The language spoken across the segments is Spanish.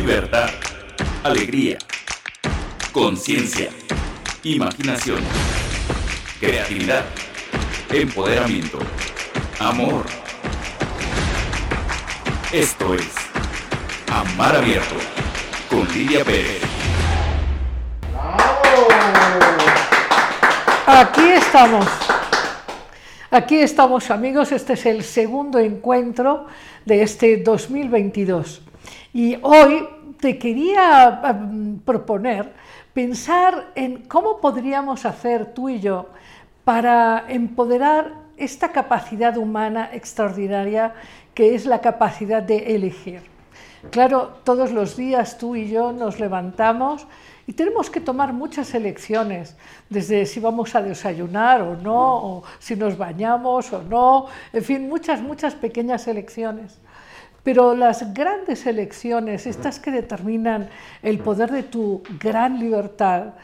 libertad, alegría, conciencia, imaginación, creatividad, empoderamiento, amor. Esto es Amar Abierto con Lidia Pérez. Aquí estamos. Aquí estamos amigos, este es el segundo encuentro de este 2022. Y hoy te quería em, proponer pensar en cómo podríamos hacer tú y yo para empoderar esta capacidad humana extraordinaria que es la capacidad de elegir. Claro, todos los días tú y yo nos levantamos y tenemos que tomar muchas elecciones, desde si vamos a desayunar o no, o si nos bañamos o no, en fin, muchas, muchas pequeñas elecciones. Pero las grandes elecciones, estas que determinan el poder de tu gran libertad,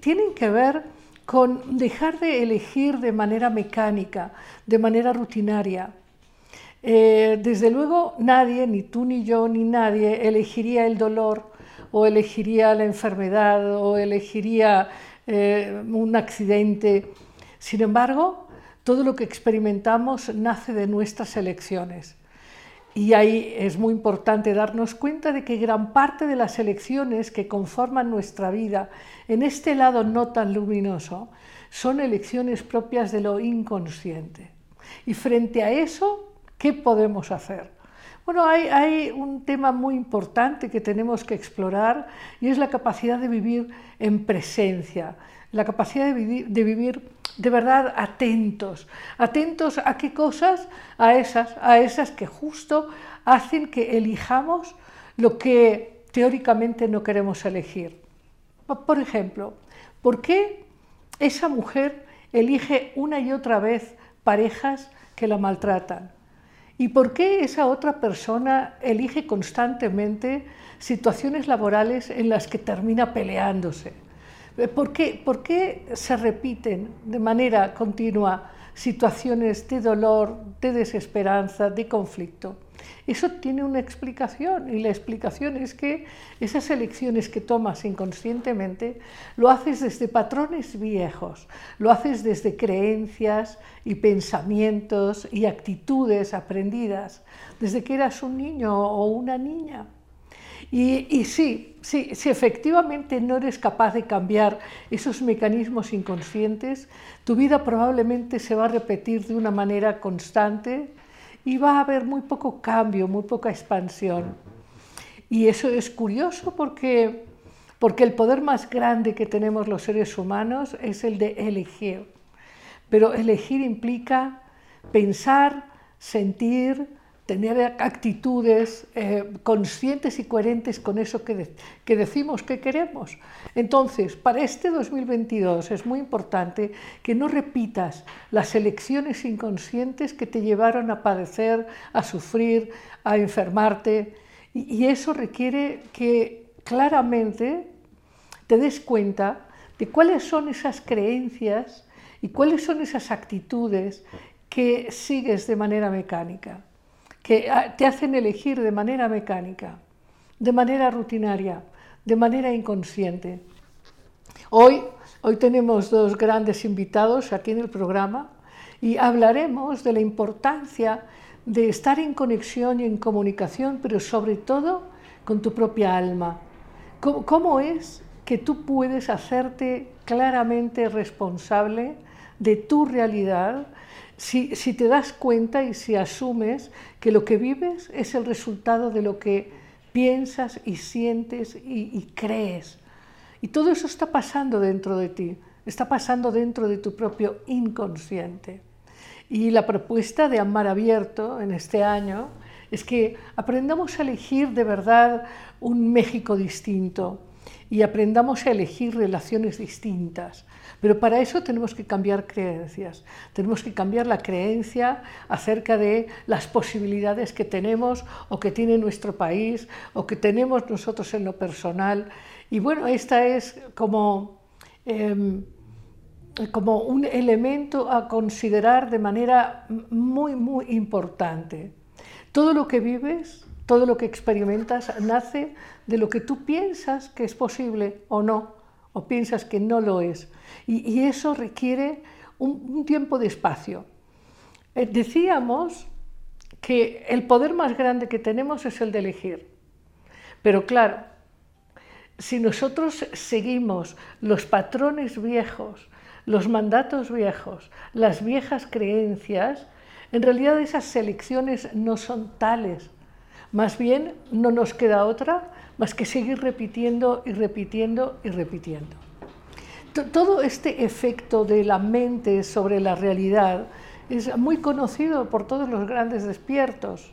tienen que ver con dejar de elegir de manera mecánica, de manera rutinaria. Eh, desde luego nadie, ni tú ni yo, ni nadie, elegiría el dolor o elegiría la enfermedad o elegiría eh, un accidente. Sin embargo, todo lo que experimentamos nace de nuestras elecciones. Y ahí es muy importante darnos cuenta de que gran parte de las elecciones que conforman nuestra vida en este lado no tan luminoso son elecciones propias de lo inconsciente. Y frente a eso, ¿qué podemos hacer? Bueno, hay, un tema muy importante que tenemos que explorar y es la capacidad de vivir en presencia, la capacidad de vivir, de verdad atentos, atentos a qué cosas, a esas, a esas que justo hacen que elijamos lo que teóricamente no queremos elegir. Por ejemplo, ¿por qué esa mujer elige una y otra vez parejas que la maltratan? ¿Y por qué esa otra persona elige constantemente situaciones laborales en las que termina peleándose? ¿Por qué, ¿Por qué, se repiten de manera continua situaciones de dolor, de desesperanza, de conflicto? Eso tiene una explicación y la explicación es que esas elecciones que tomas inconscientemente lo haces desde patrones viejos, lo haces desde creencias y pensamientos y actitudes aprendidas desde que eras un niño o una niña. Y, sí, sí, si efectivamente no eres capaz de cambiar esos mecanismos inconscientes, tu vida probablemente se va a repetir de una manera constante y va a haber muy poco cambio, muy poca expansión. Y eso es curioso porque, porque el poder más grande que tenemos los seres humanos es el de elegir. Pero elegir implica pensar, sentir, tener actitudes eh, conscientes y coherentes con eso que, que, decimos que queremos. Entonces, para este 2022 es muy importante que no repitas las elecciones inconscientes que te llevaron a padecer, a sufrir, a enfermarte, y, y eso requiere que claramente te des cuenta de cuáles son esas creencias y cuáles son esas actitudes que sigues de manera mecánica que ah, te hacen elegir de manera mecánica, de manera rutinaria, de manera inconsciente. Hoy, hoy tenemos dos grandes invitados aquí en el programa y hablaremos de la importancia de estar en conexión y en comunicación, pero sobre todo con tu propia alma. ¿Cómo, cómo es que tú puedes hacerte claramente responsable de tu realidad si, te das cuenta y si asumes que lo que vives es el resultado de lo que piensas y sientes y, y crees. Y todo eso está pasando dentro de ti, está pasando dentro de tu propio inconsciente. Y la propuesta de Amar Abierto en este año es que aprendamos a elegir de verdad un México distinto y aprendamos a elegir relaciones distintas, pero para eso tenemos que cambiar creencias, tenemos que cambiar la creencia acerca de las posibilidades que tenemos o que tiene nuestro país o que tenemos nosotros en lo personal. Y bueno, esta es como, em, como un elemento a considerar de manera muy, muy importante. Todo lo que vives Todo lo que experimentas nace de lo que tú piensas que es posible o no, o piensas que no lo es. Y, eso requiere un, tiempo de espacio. Eh, decíamos que el poder más grande que tenemos es el de elegir. Pero claro, si nosotros seguimos los patrones viejos, los mandatos viejos, las viejas creencias, en realidad esas selecciones no son tales. Más bien no nos queda otra más que seguir repitiendo y repitiendo y repitiendo. Todo este efecto de la mente sobre la realidad es muy conocido por todos los grandes despiertos.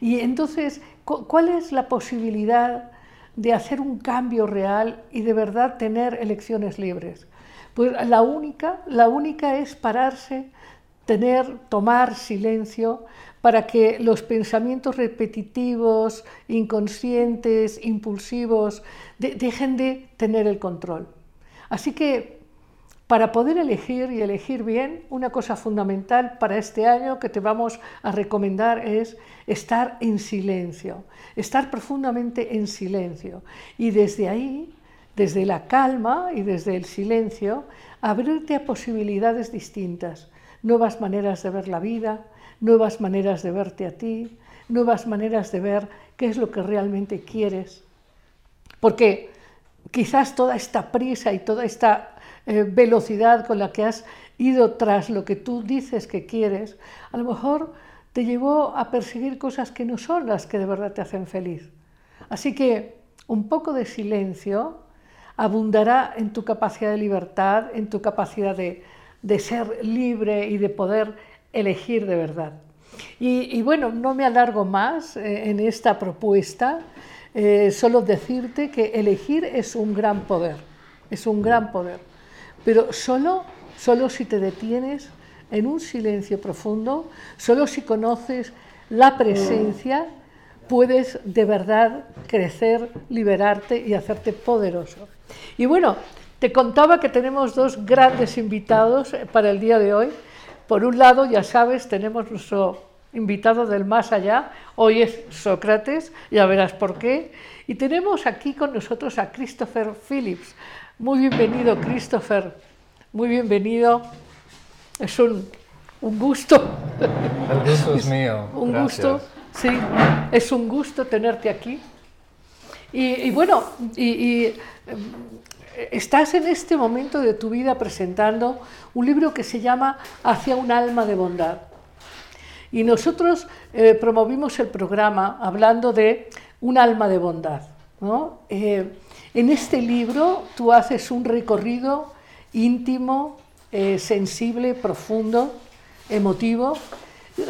Y entonces, ¿cuál es la posibilidad de hacer un cambio real y de verdad tener elecciones libres? Pues la única, la única es pararse, tener, tomar silencio para que los pensamientos repetitivos, inconscientes, impulsivos, dejen de tener el control. Así que para poder elegir y elegir bien, una cosa fundamental para este año que te vamos a recomendar es estar en silencio, estar profundamente en silencio. Y desde ahí, desde la calma y desde el silencio, abrirte a posibilidades distintas, nuevas maneras de ver la vida, nuevas maneras de verte a ti, nuevas maneras de ver qué es lo que realmente quieres. Porque quizás toda esta prisa y toda esta eh, velocidad con la que has ido tras lo que tú dices que quieres, a lo mejor te llevó a perseguir cosas que no son las que de verdad te hacen feliz. Así que un poco de silencio abundará en tu capacidad de libertad, en tu capacidad de, ser libre y de poder elegir de verdad. Y, bueno, no me alargo más eh, en esta propuesta, eh, solo decirte que elegir es un gran poder, es un gran poder pero solo, solo si te detienes en un silencio profundo, solo si conoces la presencia, puedes de verdad crecer, liberarte y hacerte poderoso. Y bueno, te contaba que tenemos dos grandes invitados para el día de hoy. Por un lado, ya sabes, tenemos nuestro invitado del más allá, hoy es Sócrates, ya verás por qué. Y tenemos aquí con nosotros a Christopher Phillips. Muy bienvenido, Christopher. Muy bienvenido. Es un, gusto. El gusto es mío. un gusto, sí. Es un gusto tenerte aquí. Y, bueno, y, estás en este momento de tu vida presentando un libro que se llama Hacia un alma de bondad. Y nosotros eh, promovimos el programa hablando de un alma de bondad. ¿no? Eh, en este libro tú haces un recorrido íntimo, eh, sensible, profundo, emotivo,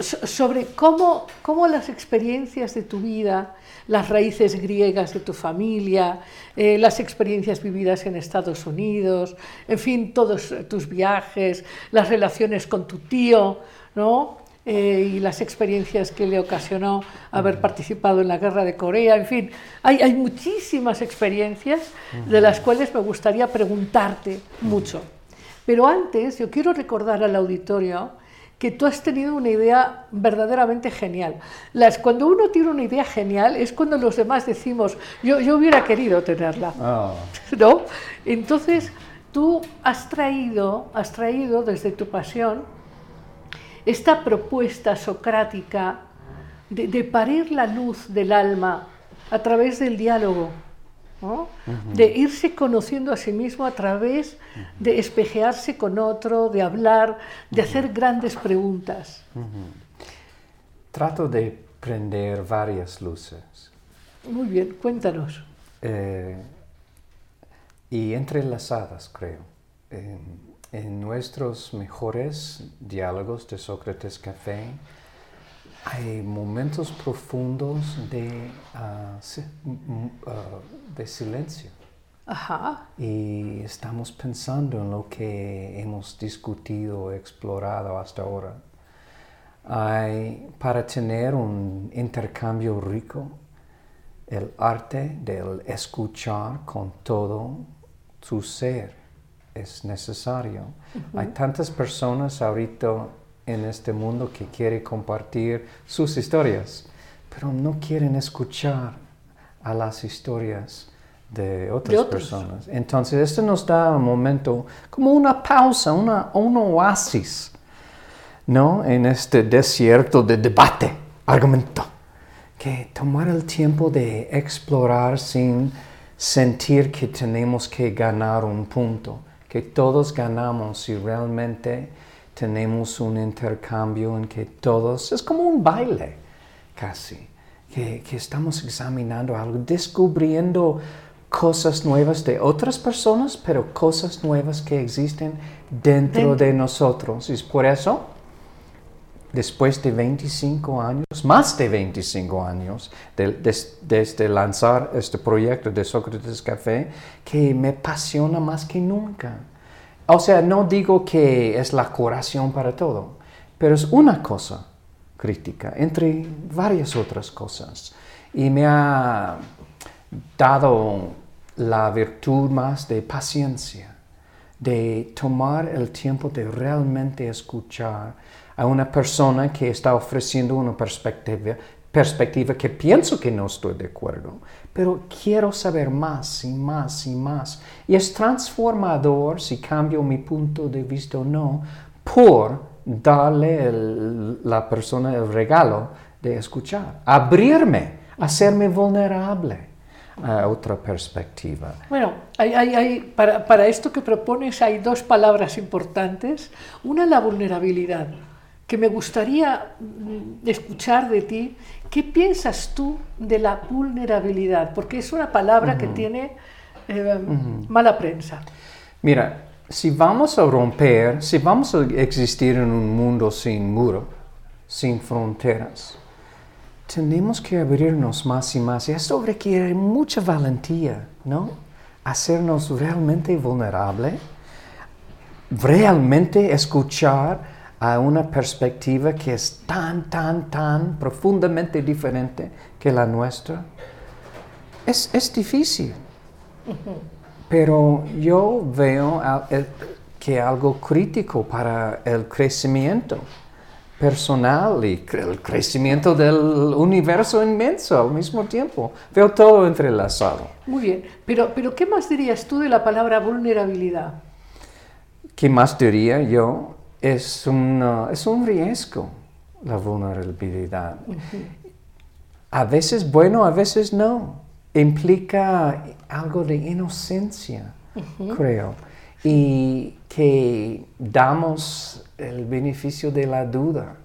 sobre cómo, cómo, las experiencias de tu vida, las raíces griegas de tu familia, eh, las experiencias vividas en Estados Unidos, en fin, todos tus viajes, las relaciones con tu tío, ¿no? Eh, y las experiencias que le ocasionó haber participado en la guerra de Corea, en fin, hay, hay muchísimas experiencias de las cuales me gustaría preguntarte mucho. Pero antes yo quiero recordar al auditorio que tú has tenido una idea verdaderamente genial. Las, cuando uno tiene una idea genial es cuando los demás decimos, yo, yo hubiera querido tenerla. Oh. ¿No? Entonces, tú has traído, has traído desde tu pasión esta propuesta socrática de, parir la luz del alma a través del diálogo, de irse conociendo a sí mismo a través de espejearse con otro, de hablar, de hacer grandes preguntas. Trato de prender varias luces. Muy bien, cuéntanos. Eh, y entrelazadas, creo en nuestros mejores diálogos de Sócrates Café hay momentos profundos de, ah, ah, de silencio. Y estamos pensando en lo que hemos discutido, explorado hasta ahora. Hay, para tener un intercambio rico, el arte del escuchar con todo su ser es necesario. Hay tantas personas ahorita en este mundo que quieren compartir sus historias, pero no quieren escuchar a las historias de otras De personas. Entonces, esto nos da un momento, como una pausa, una, un oasis, ¿no? En este desierto de debate, argumento. Que tomar el tiempo de explorar sin sentir que tenemos que ganar un punto, que todos ganamos si realmente tenemos un intercambio en que todos, es como un baile casi, que, que estamos examinando algo, descubriendo cosas nuevas de otras personas, pero cosas nuevas que existen dentro de nosotros. Y es por eso, después de 25 años, más de 25 años, de- des- desde lanzar este proyecto de Sócrates Café, que me apasiona más que nunca. O sea, no digo que es la curación para todo, pero es una cosa crítica, entre varias otras cosas. Y me ha dado la virtud más de paciencia, de tomar el tiempo de realmente escuchar a una persona que está ofreciendo una perspectiva, perspectiva que pienso que no estoy de acuerdo, pero quiero saber más y más y más. Y es transformador si cambio mi punto de vista o no por darle el- la persona el regalo de escuchar, abrirme, hacerme vulnerable a otra perspectiva. Bueno, hay, hay- hay- para, para esto que propones hay dos palabras importantes. Una, la vulnerabilidad, que me gustaría mm, escuchar de ti. ¿Qué piensas tú de la vulnerabilidad? Porque es una palabra que tiene eh, mala prensa. Mira, si vamos a romper, si vamos a existir en un mundo sin muro, sin fronteras, tenemos que abrirnos más y más. Y esto requiere mucha valentía, ¿no? Hacernos realmente vulnerable, realmente escuchar a una perspectiva que es tan, tan, tan profundamente diferente que la nuestra. Es, es difícil. Pero yo veo el- que algo crítico para el crecimiento personal y cre- el crecimiento del universo inmenso al mismo tiempo. Veo todo entrelazado. Muy bien, pero, pero ¿qué más dirías tú de la palabra vulnerabilidad? ¿Qué más diría yo? Es, una- es un riesgo la vulnerabilidad. A veces bueno, a veces no. Implica algo de inocencia, creo. Y que damos el beneficio de la duda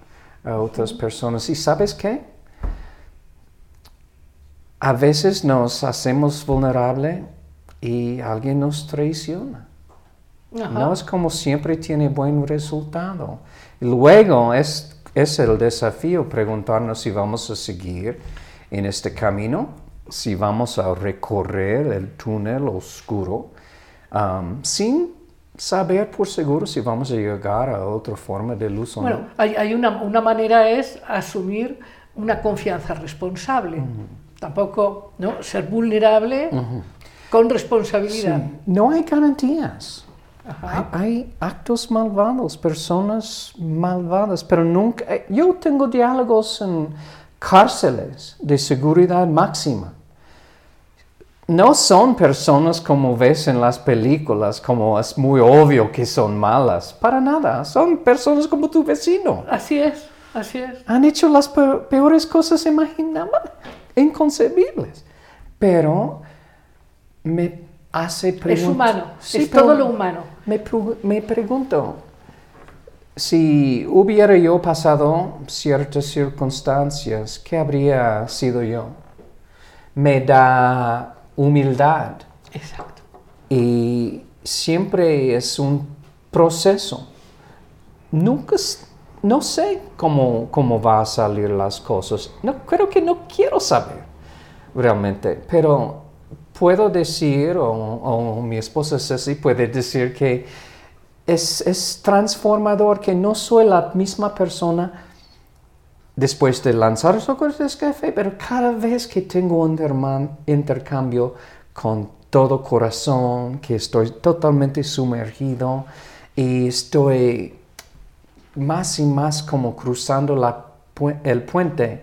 a otras personas. ¿Y sabes qué? A veces nos hacemos vulnerable y alguien nos traiciona. Ajá. No es como siempre tiene buen resultado. Luego es, es el desafío preguntarnos si vamos a seguir en este camino, si vamos a recorrer el túnel oscuro, um, sin saber por seguro si vamos a llegar a otra forma de luz o Bueno, no. hay, hay una, una manera es asumir una confianza responsable. Tampoco ¿no? ser vulnerable con responsabilidad. Sí, No hay garantías. Hay, hay actos malvados, personas malvadas, pero nunca... eh, Yo tengo diálogos en cárceles de seguridad máxima. No son personas como ves en las películas, como es muy obvio que son malas. Para nada, son personas como tu vecino. Así es, así es. Han hecho las pe- peores cosas imaginables, inconcebibles. Pero me hace Es preguntar... humano, Sí, es todo lo humano. Me, me pregunto, si hubiera yo pasado ciertas circunstancias, ¿qué habría sido yo? Me da humildad Exacto. y siempre es un proceso. Nunca, no sé cómo, cómo va a salir las cosas. No, creo que no quiero saber realmente, pero puedo decir, o, mi esposa Ceci puede decir que es, es transformador, que no soy la misma persona después de lanzar Sócrates Café, pero cada vez que tengo un intercambio con todo corazón, que estoy totalmente sumergido y estoy más y más como cruzando el puente,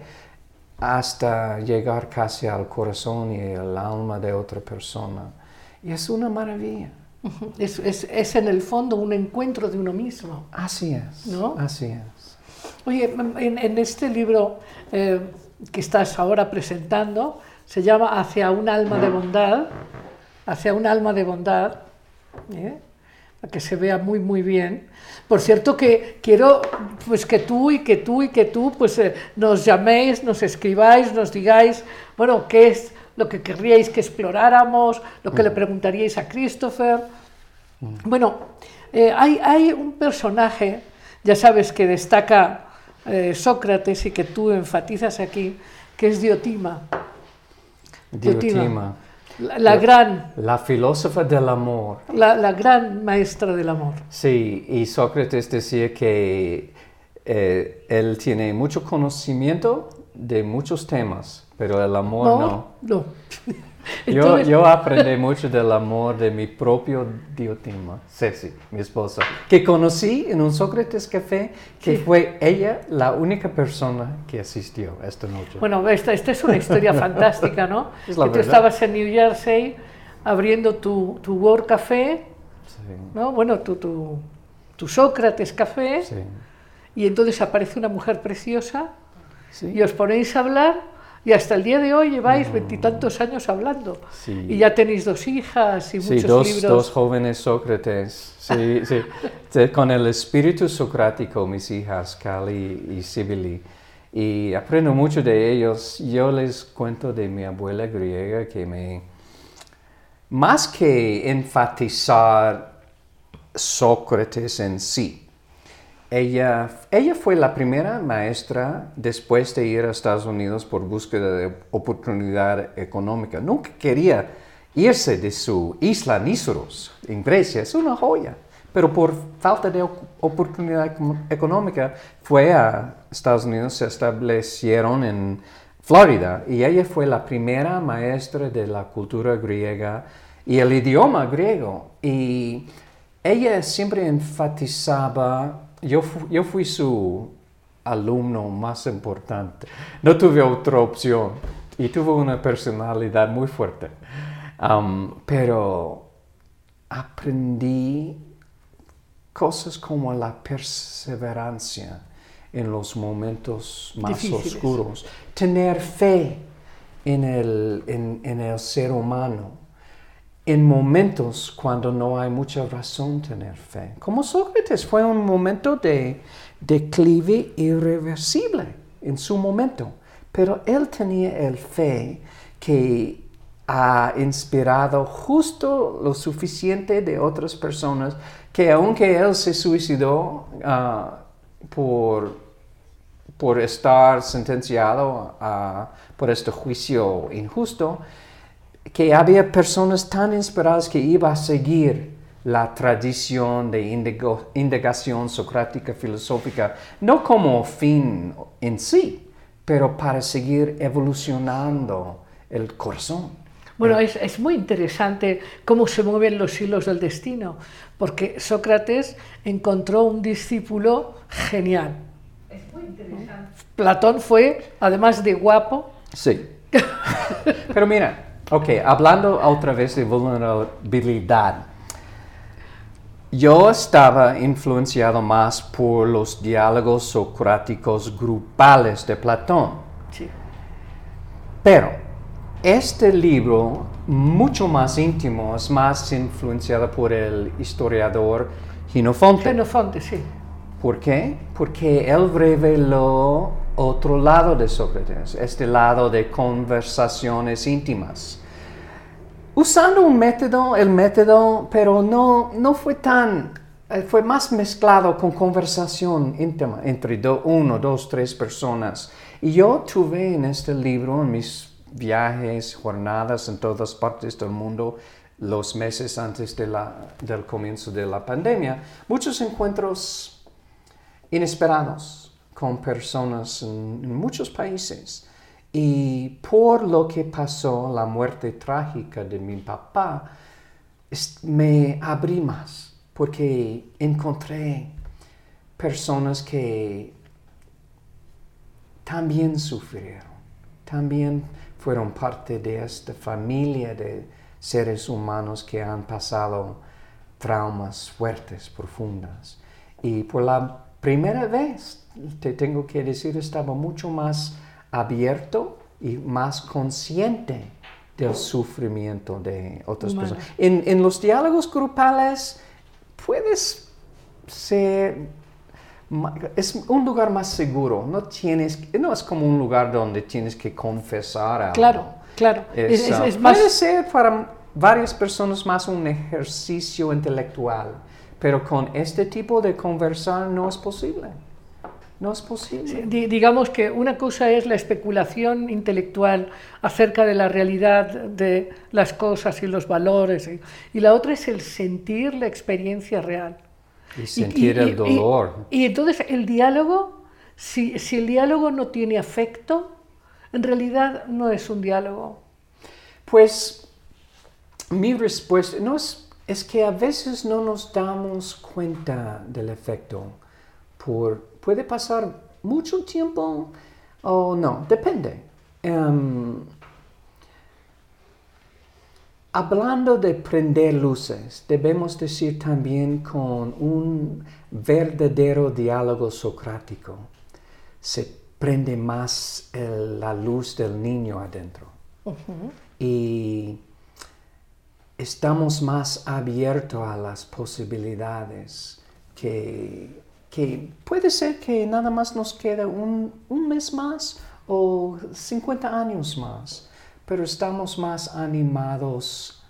hasta llegar casi al corazón y el alma de otra persona. Y es una maravilla. Es, es- es en el fondo un encuentro de uno mismo. Así es. ¿No? Así es. Oye, en, en este libro eh, que estás ahora presentando, se llama Hacia un alma de bondad, hacia un alma de bondad, ¿eh? Para que se vea muy muy bien. Por cierto que quiero pues que tú y que tú y que tú pues eh, nos llaméis, nos escribáis, nos digáis, bueno, qué es lo que querríais que exploráramos, lo que le preguntaríais a Christopher. Bueno, eh, hay, hay un personaje, ya sabes, que destaca eh, Sócrates y que tú enfatizas aquí, que es Diotima, Diotima. Diotima. La, la gran, La filósofa del amor. la, la gran maestra del amor. Sí, y Sócrates decía que eh, él tiene mucho conocimiento de muchos temas, pero el amor no. no. Yo, yo aprendí mucho del amor de mi propio Diotima, Ceci, mi esposa, que conocí en un Sócrates Café, que Sí. fue ella la única persona que asistió esta noche. Bueno, esta, esta es una historia fantástica, ¿no? Es la que tú verdad. estabas en New Jersey abriendo tu, tu World Café, Sí, ¿no? Bueno, tu, tu, tu Sócrates Café, sí, y entonces aparece una mujer preciosa y os ponéis a hablar y hasta el día de hoy lleváis veintitantos años hablando. Sí. Y ya tenéis dos hijas y Sí, muchos dos, libros. dos jóvenes Sócrates, sí, sí. De- con el espíritu socrático, mis hijas, Cali y Sibili. Y aprendo mucho de ellos. Yo les cuento de mi abuela griega que me... Más que enfatizar Sócrates en sí, ella, ella fue la primera maestra después de ir a Estados Unidos por búsqueda de oportunidad económica. Nunca quería irse de su isla Nísoros en Grecia. Es una joya. Pero por falta de op- oportunidad econ- económica fue a Estados Unidos, se establecieron en Florida y ella fue la primera maestra de la cultura griega y el idioma griego. Y ella siempre enfatizaba, yo, fu- yo fui su alumno más importante, no tuve otra opción y tuvo una personalidad muy fuerte, Um, pero aprendí cosas como la perseverancia en los momentos más Difíciles. oscuros, tener fe en el, en- en el ser humano, en momentos cuando no hay mucha razón tener fe. Como Sócrates fue un momento de declive irreversible en su momento, pero él tenía el fe que ha inspirado justo lo suficiente de otras personas que aunque él se suicidó ah, por por estar sentenciado por este juicio injusto, que había personas tan inspiradas que iba a seguir la tradición de indigo- indagación socrática filosófica, no como fin en sí, pero para seguir evolucionando el corazón. Bueno, es, es muy interesante cómo se mueven los hilos del destino, porque Sócrates encontró un discípulo genial. Es muy interesante. Platón fue, además de guapo, Sí. Pero mira, ok, hablando otra vez de vulnerabilidad, yo estaba influenciado más por los diálogos socráticos grupales de Platón. sí, Pero este libro, mucho más íntimo, es más influenciado por el historiador Ginofonte. Xenofonte, sí. ¿Por qué? Porque él reveló otro lado de Sócrates, este lado de conversaciones íntimas. Usando un método, el método, pero no, no fue tan, eh, fue más mezclado con conversación íntima entre do- uno, dos, tres personas. Y yo tuve en este libro, en mis viajes, jornadas en todas partes del mundo, los meses antes de la- del comienzo de la pandemia, muchos encuentros inesperados con personas en, en muchos países. Y por lo que pasó, la muerte trágica de mi papá, me abrí más porque encontré personas que también sufrieron también fueron parte de esta familia de seres humanos que han pasado traumas fuertes, profundas. Y por la primera vez, te tengo que decir, estaba mucho más abierto y más consciente del sufrimiento de otras personas. En, en los diálogos grupales puedes ser es un lugar más seguro. No tienes, no es como un lugar donde tienes que confesar algo. Claro, claro. Es, Es, es- es más, Puede ser para varias personas más un ejercicio intelectual, pero con este tipo de conversar no es posible. No es posible. di- digamos que una cosa es la especulación intelectual acerca de la realidad de las cosas y los valores, y, y la otra es el sentir la experiencia real. Y sentir y- el dolor. Y, entonces el diálogo, si, si el diálogo no tiene afecto, en realidad no es un diálogo. Pues mi respuesta no es, es que a veces no nos damos cuenta del efecto. Por, puede pasar mucho tiempo o no, depende. Em, hablando de prender luces, debemos decir también con un verdadero diálogo socrático. Se prende más el- la luz del niño adentro y estamos más abiertos a las posibilidades que, que puede ser que nada más nos queda un, mes más o 50 años más, pero estamos más animados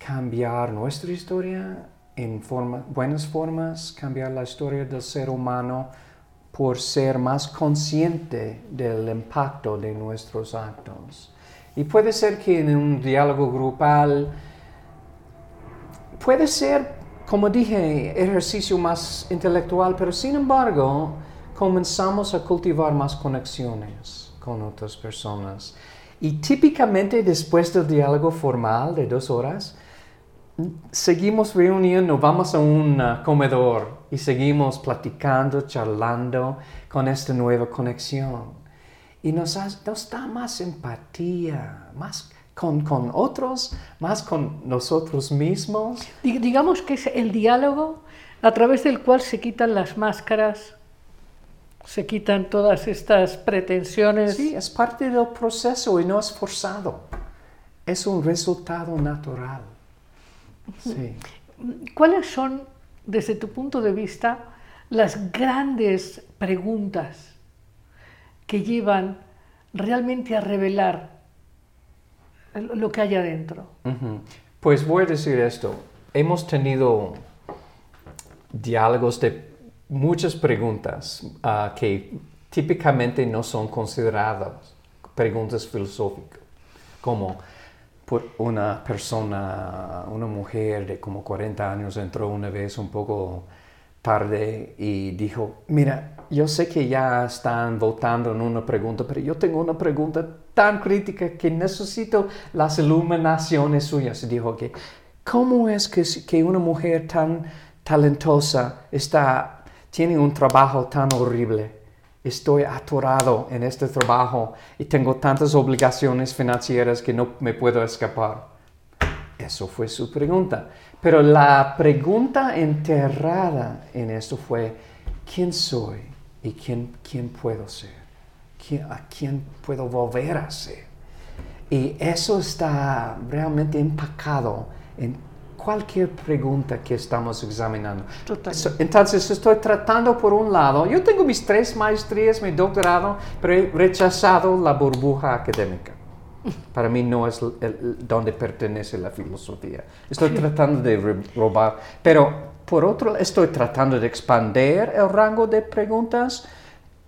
a cambiar nuestra historia en forma- buenas formas, cambiar la historia del ser humano por ser más consciente del impacto de nuestros actos. Y puede ser que en un diálogo grupal, puede ser, como dije, ejercicio más intelectual, pero sin embargo, comenzamos a cultivar más conexiones con otras personas. Y típicamente después del diálogo formal de dos horas, seguimos reuniendo, vamos a un uh, comedor y seguimos platicando, charlando con esta nueva conexión. Y nos, nos da más empatía, más con, con otros, más con nosotros mismos. Di- Digamos que es el diálogo a través del cual se quitan las máscaras, se quitan todas estas pretensiones. Sí, es parte del proceso y no es forzado. Es un resultado natural. Sí. ¿Cuáles son, desde tu punto de vista, las grandes preguntas que llevan realmente a revelar lo que hay adentro? Pues voy a decir esto. Hemos tenido diálogos de muchas preguntas ah, que típicamente no son consideradas preguntas filosóficas, como por una persona, una mujer de como 40 años entró una vez un poco tarde y dijo, mira, yo sé que ya están votando en una pregunta, pero yo tengo una pregunta tan crítica que necesito las iluminaciones suyas. Dijo que, ¿cómo es que, que una mujer tan talentosa está, tiene un trabajo tan horrible? Estoy atorado en este trabajo y tengo tantas obligaciones financieras que no me puedo escapar. Eso fue su pregunta. Pero la pregunta enterrada en esto fue, ¿quién soy y quién, quién puedo ser? ¿Quién- ¿A quién puedo volver a ser? Y eso está realmente empacado en cualquier pregunta que estamos examinando. Entonces estoy tratando por un lado, yo tengo mis tres maestrías, mi doctorado, pero he rechazado la burbuja académica. Para mí no es el- el- donde pertenece la filosofía. Estoy tratando de robar, pero por otro lado estoy tratando de expandir el rango de preguntas,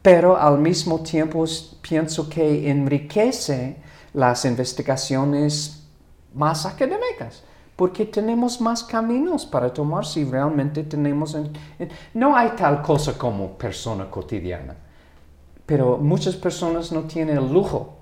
pero al mismo tiempo pienso que enriquece las investigaciones más académicas, porque tenemos más caminos para tomar si realmente tenemos... en- en- no hay tal cosa como persona cotidiana, pero muchas personas no tienen el lujo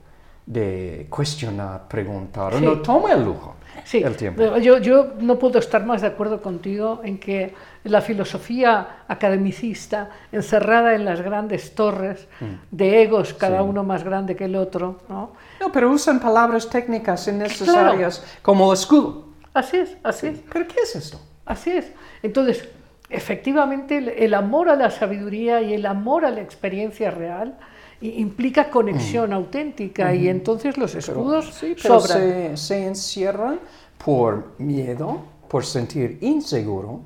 de cuestionar, preguntar. Sí. No toma el lujo, Sí, el tiempo. Yo, yo no puedo estar más de acuerdo contigo en que la filosofía academicista, encerrada en las grandes torres de egos, cada Mm. Sí. uno más grande que el otro, ¿no? No, pero usan palabras técnicas innecesarias como escudo. Así es, así es. ¿Pero qué es esto? Así es. Entonces, efectivamente, el, el amor a la sabiduría y el amor a la experiencia real implica conexión auténtica y entonces los Mm. Pero- escudos sí, pero sobran. se, se encierran por miedo, por sentir inseguro.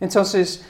Entonces,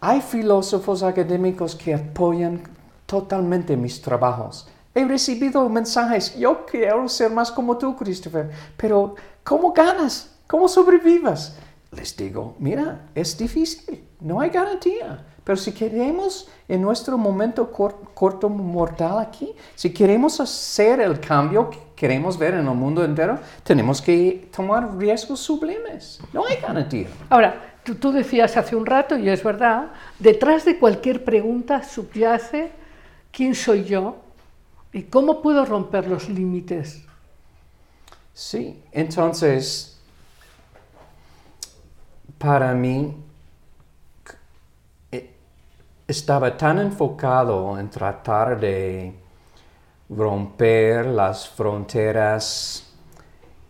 hay filósofos académicos que apoyan totalmente mis trabajos. He recibido mensajes, yo quiero ser más como tú, Christopher, pero ¿cómo ganas? ¿Cómo sobrevivas? Les digo, mira, es difícil, no hay garantía. Pero si queremos en nuestro momento cor- corto mortal aquí, si queremos hacer el cambio que queremos ver en el mundo entero, tenemos que tomar riesgos sublimes. No hay garantía. Ahora, tú, tú decías hace un rato, y es verdad, detrás de cualquier pregunta subyace quién soy yo y cómo puedo romper los límites. Sí, entonces, para mí, estaba tan enfocado en tratar de romper las fronteras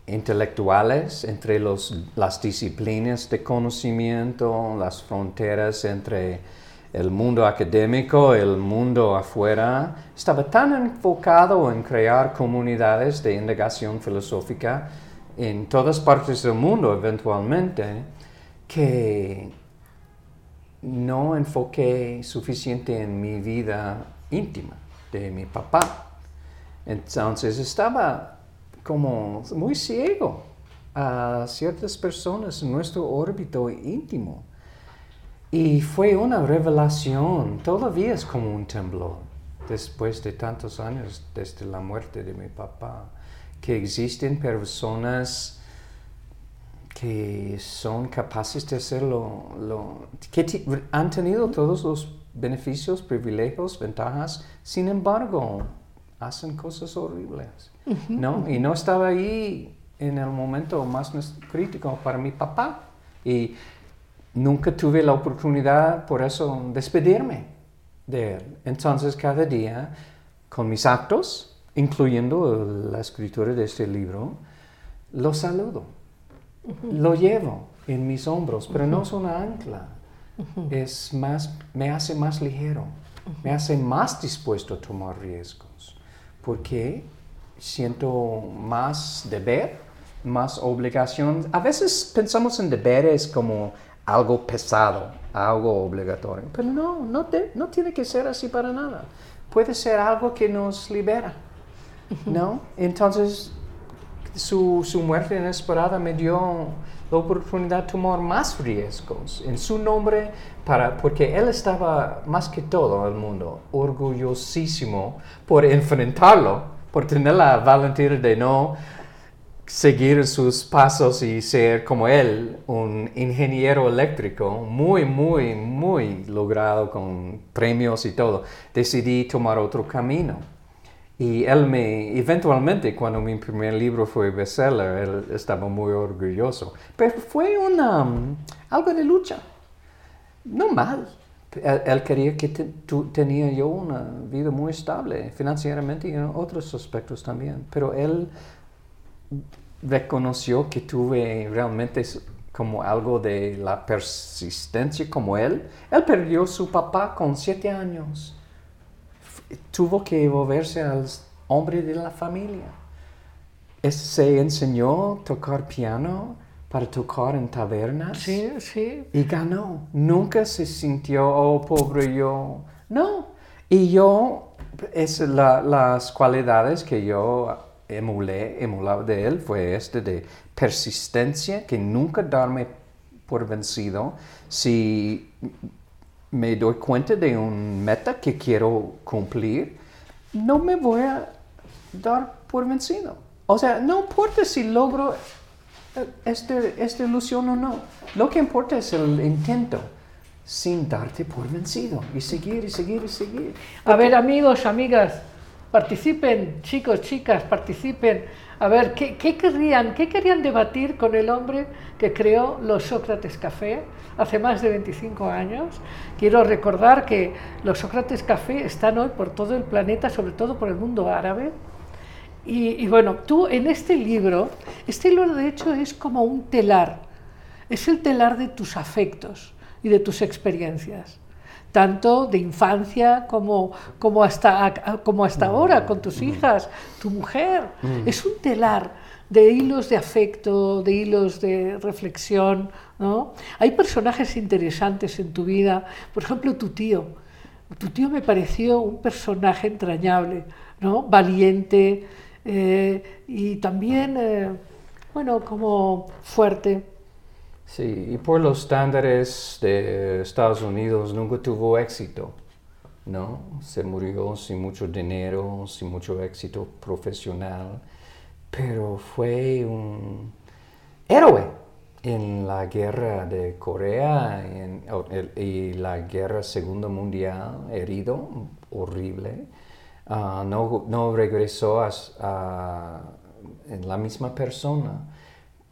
intelectuales entre los, las disciplinas de conocimiento, las fronteras entre el mundo académico el mundo afuera. Estaba tan enfocado en crear comunidades de indagación filosófica en todas partes del mundo eventualmente que no enfoqué suficiente en mi vida íntima de mi papá. Entonces estaba como muy ciego a ciertas personas en nuestro órbito íntimo. Y fue una revelación, todavía es como un temblor, después de tantos años desde la muerte de mi papá, que existen personas que son capaces de hacerlo, lo, que han tenido todos los beneficios, privilegios, ventajas, sin embargo, hacen cosas horribles, ¿no? Y no estaba ahí en el momento más crítico para mi papá. Y nunca tuve la oportunidad, por eso, despedirme de él. Entonces, cada día, con mis actos, incluyendo la escritura de este libro, lo saludo. Lo llevo en mis hombros, pero no es una ancla. Es más, me hace más ligero, me hace más dispuesto a tomar riesgos, porque siento más deber, más obligación. A veces pensamos en deberes como algo pesado, algo obligatorio, pero no, no, te- no tiene que ser así para nada. Puede ser algo que nos libera, ¿no? Entonces, su, su muerte inesperada me dio la oportunidad de tomar más riesgos en su nombre, para, porque él estaba más que todo el mundo orgullosísimo por enfrentarlo, por tener la valentía de no seguir sus pasos y ser como él, un ingeniero eléctrico muy, muy, muy logrado con premios y todo. Decidí tomar otro camino. Y él me, eventualmente, cuando mi primer libro fue bestseller, él estaba muy orgulloso. Pero fue una, um, algo de lucha. No mal. Él, él quería que te- tu- tenía yo una vida muy estable, financieramente y en otros aspectos también. Pero él reconoció que tuve realmente como algo de la persistencia como él. Él perdió su papá con siete años tuvo que volverse al hombre de la familia. Es- se enseñó a tocar piano para tocar en tabernas Sí, sí. y ganó. Nunca se sintió, oh, pobre yo. No. Y yo, es la- las cualidades que yo emulé, emulaba de él, fue este de persistencia, que nunca darme por vencido. Si me doy cuenta de un meta que quiero cumplir, no me voy a dar por vencido. O sea, no importa si logro eh, este, esta ilusión o no. Lo que importa es el intento, sin darte por vencido, y seguir y seguir y seguir. A ver, amigos, amigas, Participen, chicos, chicas, participen. A ver, ¿qué, qué ¿qué querían debatir con el hombre que creó los Sócrates Café hace más de 25 años? Quiero recordar que los Sócrates Café están hoy por todo el planeta, sobre todo por el mundo árabe. Y, y bueno, tú en este libro, este libro de hecho es como un telar, es el telar de tus afectos y de tus experiencias tanto de infancia como, como, hasta, como hasta ahora, con tus hijas, tu mujer. Es un telar de hilos de afecto, de hilos de reflexión. ¿no? Hay personajes interesantes en tu vida, por ejemplo, tu tío. Tu tío me pareció un personaje entrañable, ¿no? valiente eh, y también, eh, bueno, como fuerte. Sí, y por los estándares de Estados Unidos nunca tuvo éxito, ¿no? Se murió sin mucho dinero, sin mucho éxito profesional, pero fue un héroe en la guerra de Corea y la guerra segunda mundial, herido, horrible. Ah, no, no, regresó a, en la misma persona,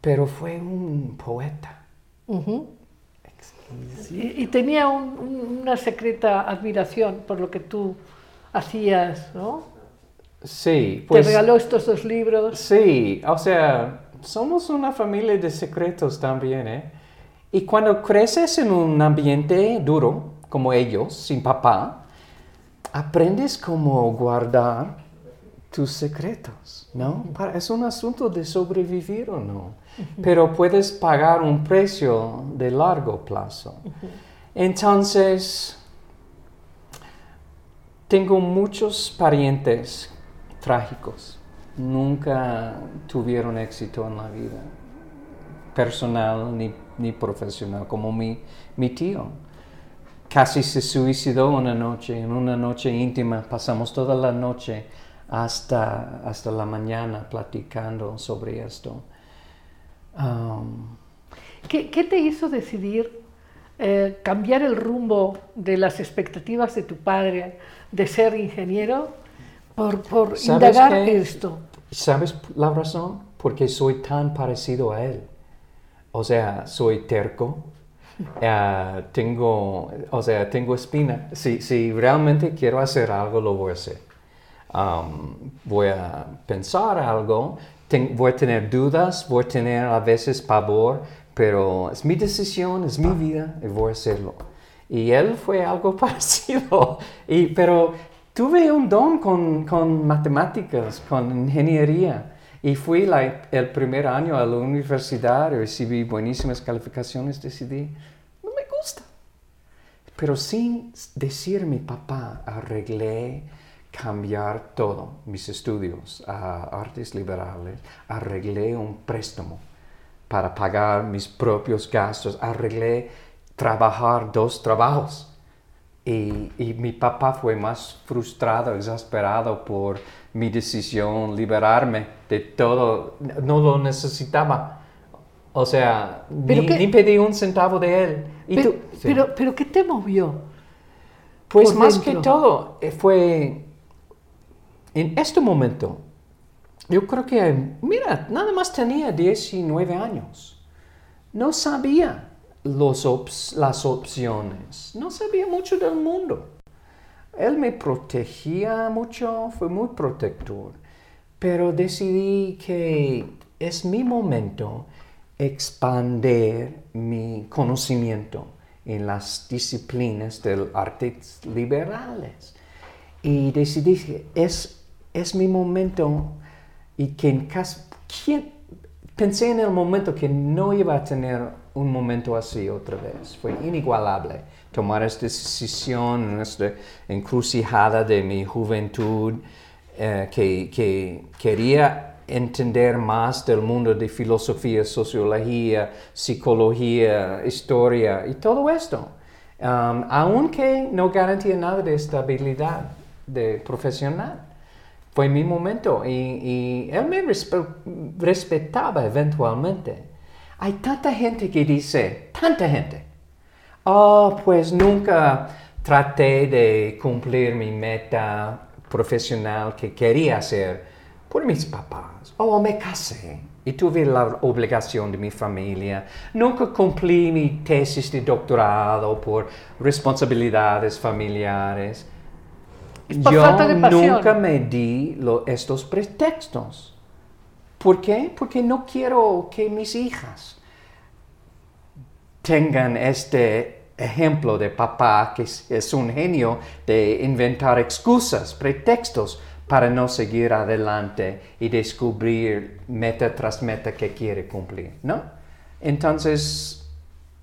pero fue un poeta y, tenía una secreta admiración por lo que tú hacías, ¿no? Sí, pues... Te regaló estos dos libros. Sí, o sea, somos una familia de secretos también, ¿eh? Y cuando creces en un ambiente duro, como ellos, sin papá, aprendes cómo guardar tus secretos, ¿no? Es un asunto de sobrevivir o no, pero puedes pagar un precio de largo plazo. Entonces, tengo muchos parientes trágicos, nunca tuvieron éxito en la vida, personal ni, profesional, como mi, mi tío. Casi se suicidó una noche, en una noche íntima, pasamos toda la noche hasta, hasta la mañana platicando sobre esto. Um, ¿Qué, te hizo decidir eh, cambiar el rumbo de las expectativas de tu padre de ser ingeniero por, por indagar esto? ¿Sabes la razón? Porque soy tan parecido a él. O sea, soy terco, uh, tengo, o sea, tengo espina. Si, si realmente quiero hacer algo, lo voy a hacer voy a pensar algo, voy a tener dudas, voy a tener a veces pavor, pero es mi decisión, es mi vida y voy a hacerlo. Y él fue algo parecido, y, pero tuve un don con, con matemáticas, con ingeniería. Y fui el primer año a la universidad, recibí buenísimas calificaciones, decidí, no me gusta. Pero sin decir mi papá, arreglé cambiar todo, mis estudios a artes liberales, arreglé un préstamo para pagar mis propios gastos, arreglé trabajar dos trabajos. Y, y, mi papá fue más frustrado, exasperado por mi decisión liberarme de todo, no lo necesitaba. O sea, ni, pedí un centavo de él. ¿Y pero, tú? pero, pero, ¿qué te movió? Pues más que todo eh, fue en este momento, yo creo que, mira, nada más tenía 19 años. No sabía los las opciones, no sabía mucho del mundo. Él me protegía mucho, fue muy protector, pero decidí que es mi momento expandir mi conocimiento en las disciplinas del artes liberales. Y decidí que es es mi momento y que en caso, pensé en el momento que no iba a tener un momento así otra vez. Fue inigualable tomar esta decisión esta encrucijada de mi juventud eh, que, que quería entender más del mundo de filosofía, sociología, psicología, historia y todo esto. Um, aunque no garantía nada de estabilidad de profesional fue mi momento y, él me respetaba eventualmente. Hay tanta gente que dice, tanta gente, oh, pues nunca traté de cumplir mi meta profesional que quería hacer por mis papás. O me casé y tuve la obligación de mi familia. Nunca cumplí mi tesis de doctorado por responsabilidades familiares. Por Yo falta de pasión. nunca me di lo- estos pretextos. ¿Por qué? Porque no quiero que mis hijas tengan este ejemplo de papá que es, es un genio de inventar excusas, pretextos para no seguir adelante y descubrir meta tras meta que quiere cumplir, ¿no? Entonces,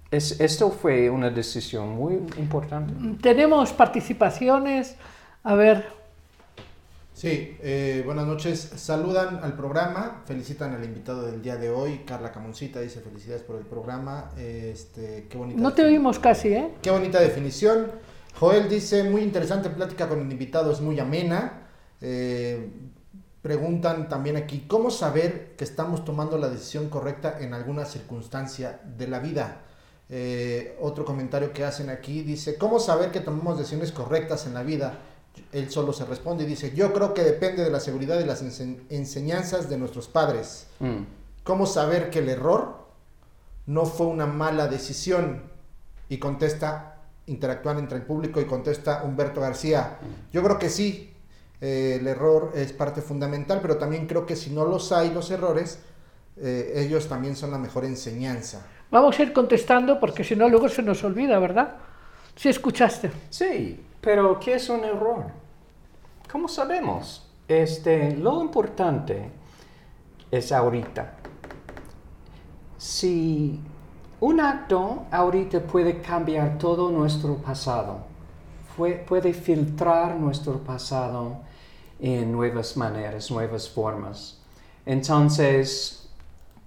es- esto fue una decisión muy importante. Tenemos participaciones. A ver, Sí, eh, buenas noches. Saludan al programa, felicitan al invitado del día de hoy, Carla Camoncita dice felicidades por el programa. Este, qué bonita. no te oímos casi, ¿eh? Qué bonita definición. Joel dice muy interesante plática con el invitado, es muy amena. Eh, preguntan también aquí cómo saber que estamos tomando la decisión correcta en alguna circunstancia de la vida. Eh, otro comentario que hacen aquí dice cómo saber que tomamos decisiones correctas en la vida. Él solo se responde y dice, yo creo que depende de la seguridad y las ense- enseñanzas de nuestros padres. Mm. ¿Cómo saber que el error no fue una mala decisión? Y contesta, interactúan entre el público y contesta Humberto García. Yo creo que sí, eh, el error es parte fundamental, pero también creo que si no los hay, los errores, eh, ellos también son la mejor enseñanza. Vamos a ir contestando porque si no luego se nos olvida, ¿verdad? Si escuchaste. Sí, pero ¿qué es un error? ¿Cómo sabemos? Este, lo importante es ahorita. Si un acto ahorita puede cambiar todo nuestro pasado, puede filtrar nuestro pasado en nuevas maneras, nuevas formas. Entonces,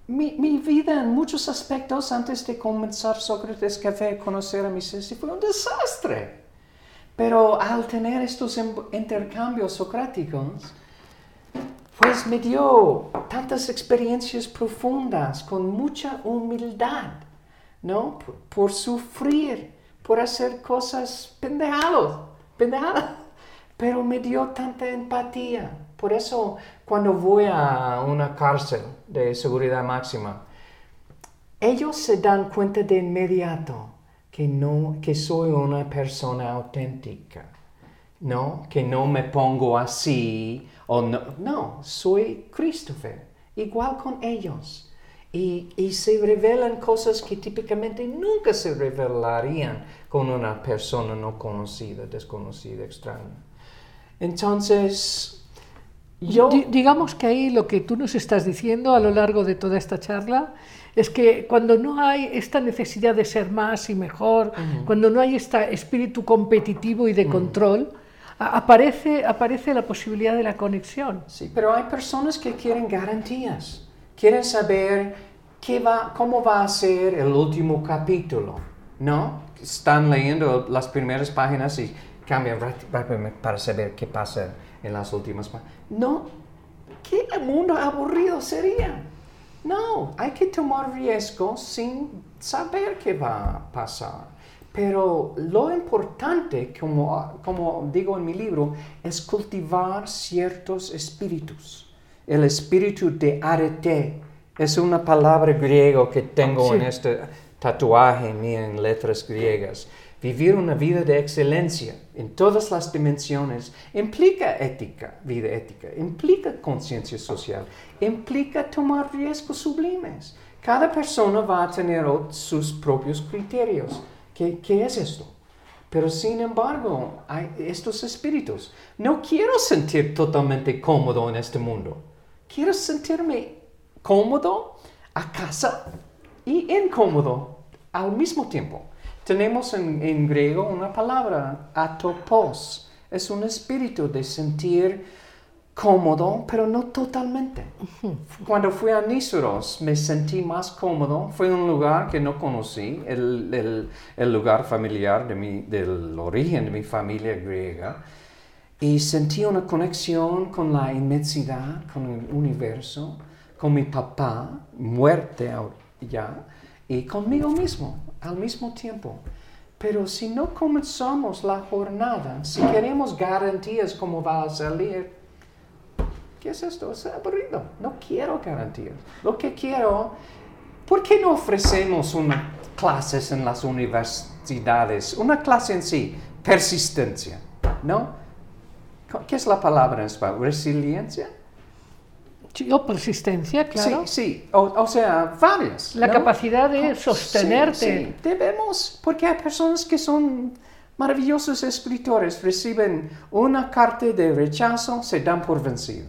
mi, mi vida en muchos aspectos antes de comenzar Sócrates Café, conocer a mis hijos, fue un desastre. Pero al tener estos em- intercambios socráticos, pues me dio tantas experiencias profundas, con mucha humildad, ¿no? Por, sufrir, por hacer cosas pendejados, pendejadas. Pero me dio tanta empatía. Por eso, cuando voy a una cárcel de seguridad máxima, ellos se dan cuenta de inmediato que no que soy una persona auténtica no que no me pongo así o no no soy Christopher igual con ellos. Y, y se revelan cosas que típicamente nunca se revelarían con una persona no conocida desconocida extraña. Entonces yo Di- digamos que ahí lo que tú nos estás diciendo a lo largo de toda esta charla es que cuando no hay esta necesidad de ser más y mejor, cuando no hay este espíritu competitivo y de control, aparece, aparece la posibilidad de la conexión. Sí, pero hay personas que quieren garantías, quieren saber qué va, cómo va a ser el último capítulo, ¿no? Están leyendo las primeras páginas y cambian rá- rápidamente para saber qué pasa en las últimas páginas. No, ¿qué mundo aburrido sería? Hay que tomar riesgos sin saber qué va a pasar. Pero lo importante, como, como digo en mi libro, es cultivar ciertos espíritus. El espíritu de arete es una palabra griego que tengo en este tatuaje mío en letras griegas. Vivir una vida de excelencia en todas las dimensiones implica ética, vida ética, implica conciencia social, implica tomar riesgos sublimes. Cada persona va a tener sus propios criterios. ¿Qué, qué es esto? Pero sin embargo, hay estos espíritus. No quiero sentir totalmente cómodo en este mundo. Quiero sentirme cómodo a casa y incómodo al mismo tiempo. Tenemos en, en griego una palabra, atopos. Es un espíritu de sentir cómodo, pero no totalmente. Cuando fui a Nísoros me sentí más cómodo. Fue un lugar que no conocí, el, el- el lugar familiar de mi, del origen de mi familia griega. Y sentí una conexión con la inmensidad, con el universo, con mi papá, muerte ya, y conmigo mismo al mismo tiempo. Pero si no comenzamos la jornada, si queremos garantías cómo va a salir, ¿qué es esto? Es aburrido. No quiero garantías. Lo que quiero, ¿por qué no ofrecemos una clases en las universidades? Una clase en sí, persistencia, ¿no? ¿Qué es la palabra en español? ¿Resiliencia? Sí, o persistencia, claro. Sí, sí, o, o sea, varias. La ¿no? capacidad de sostenerte. sí, Debemos, porque hay personas que son maravillosos escritores, reciben una carta de rechazo, se dan por vencido.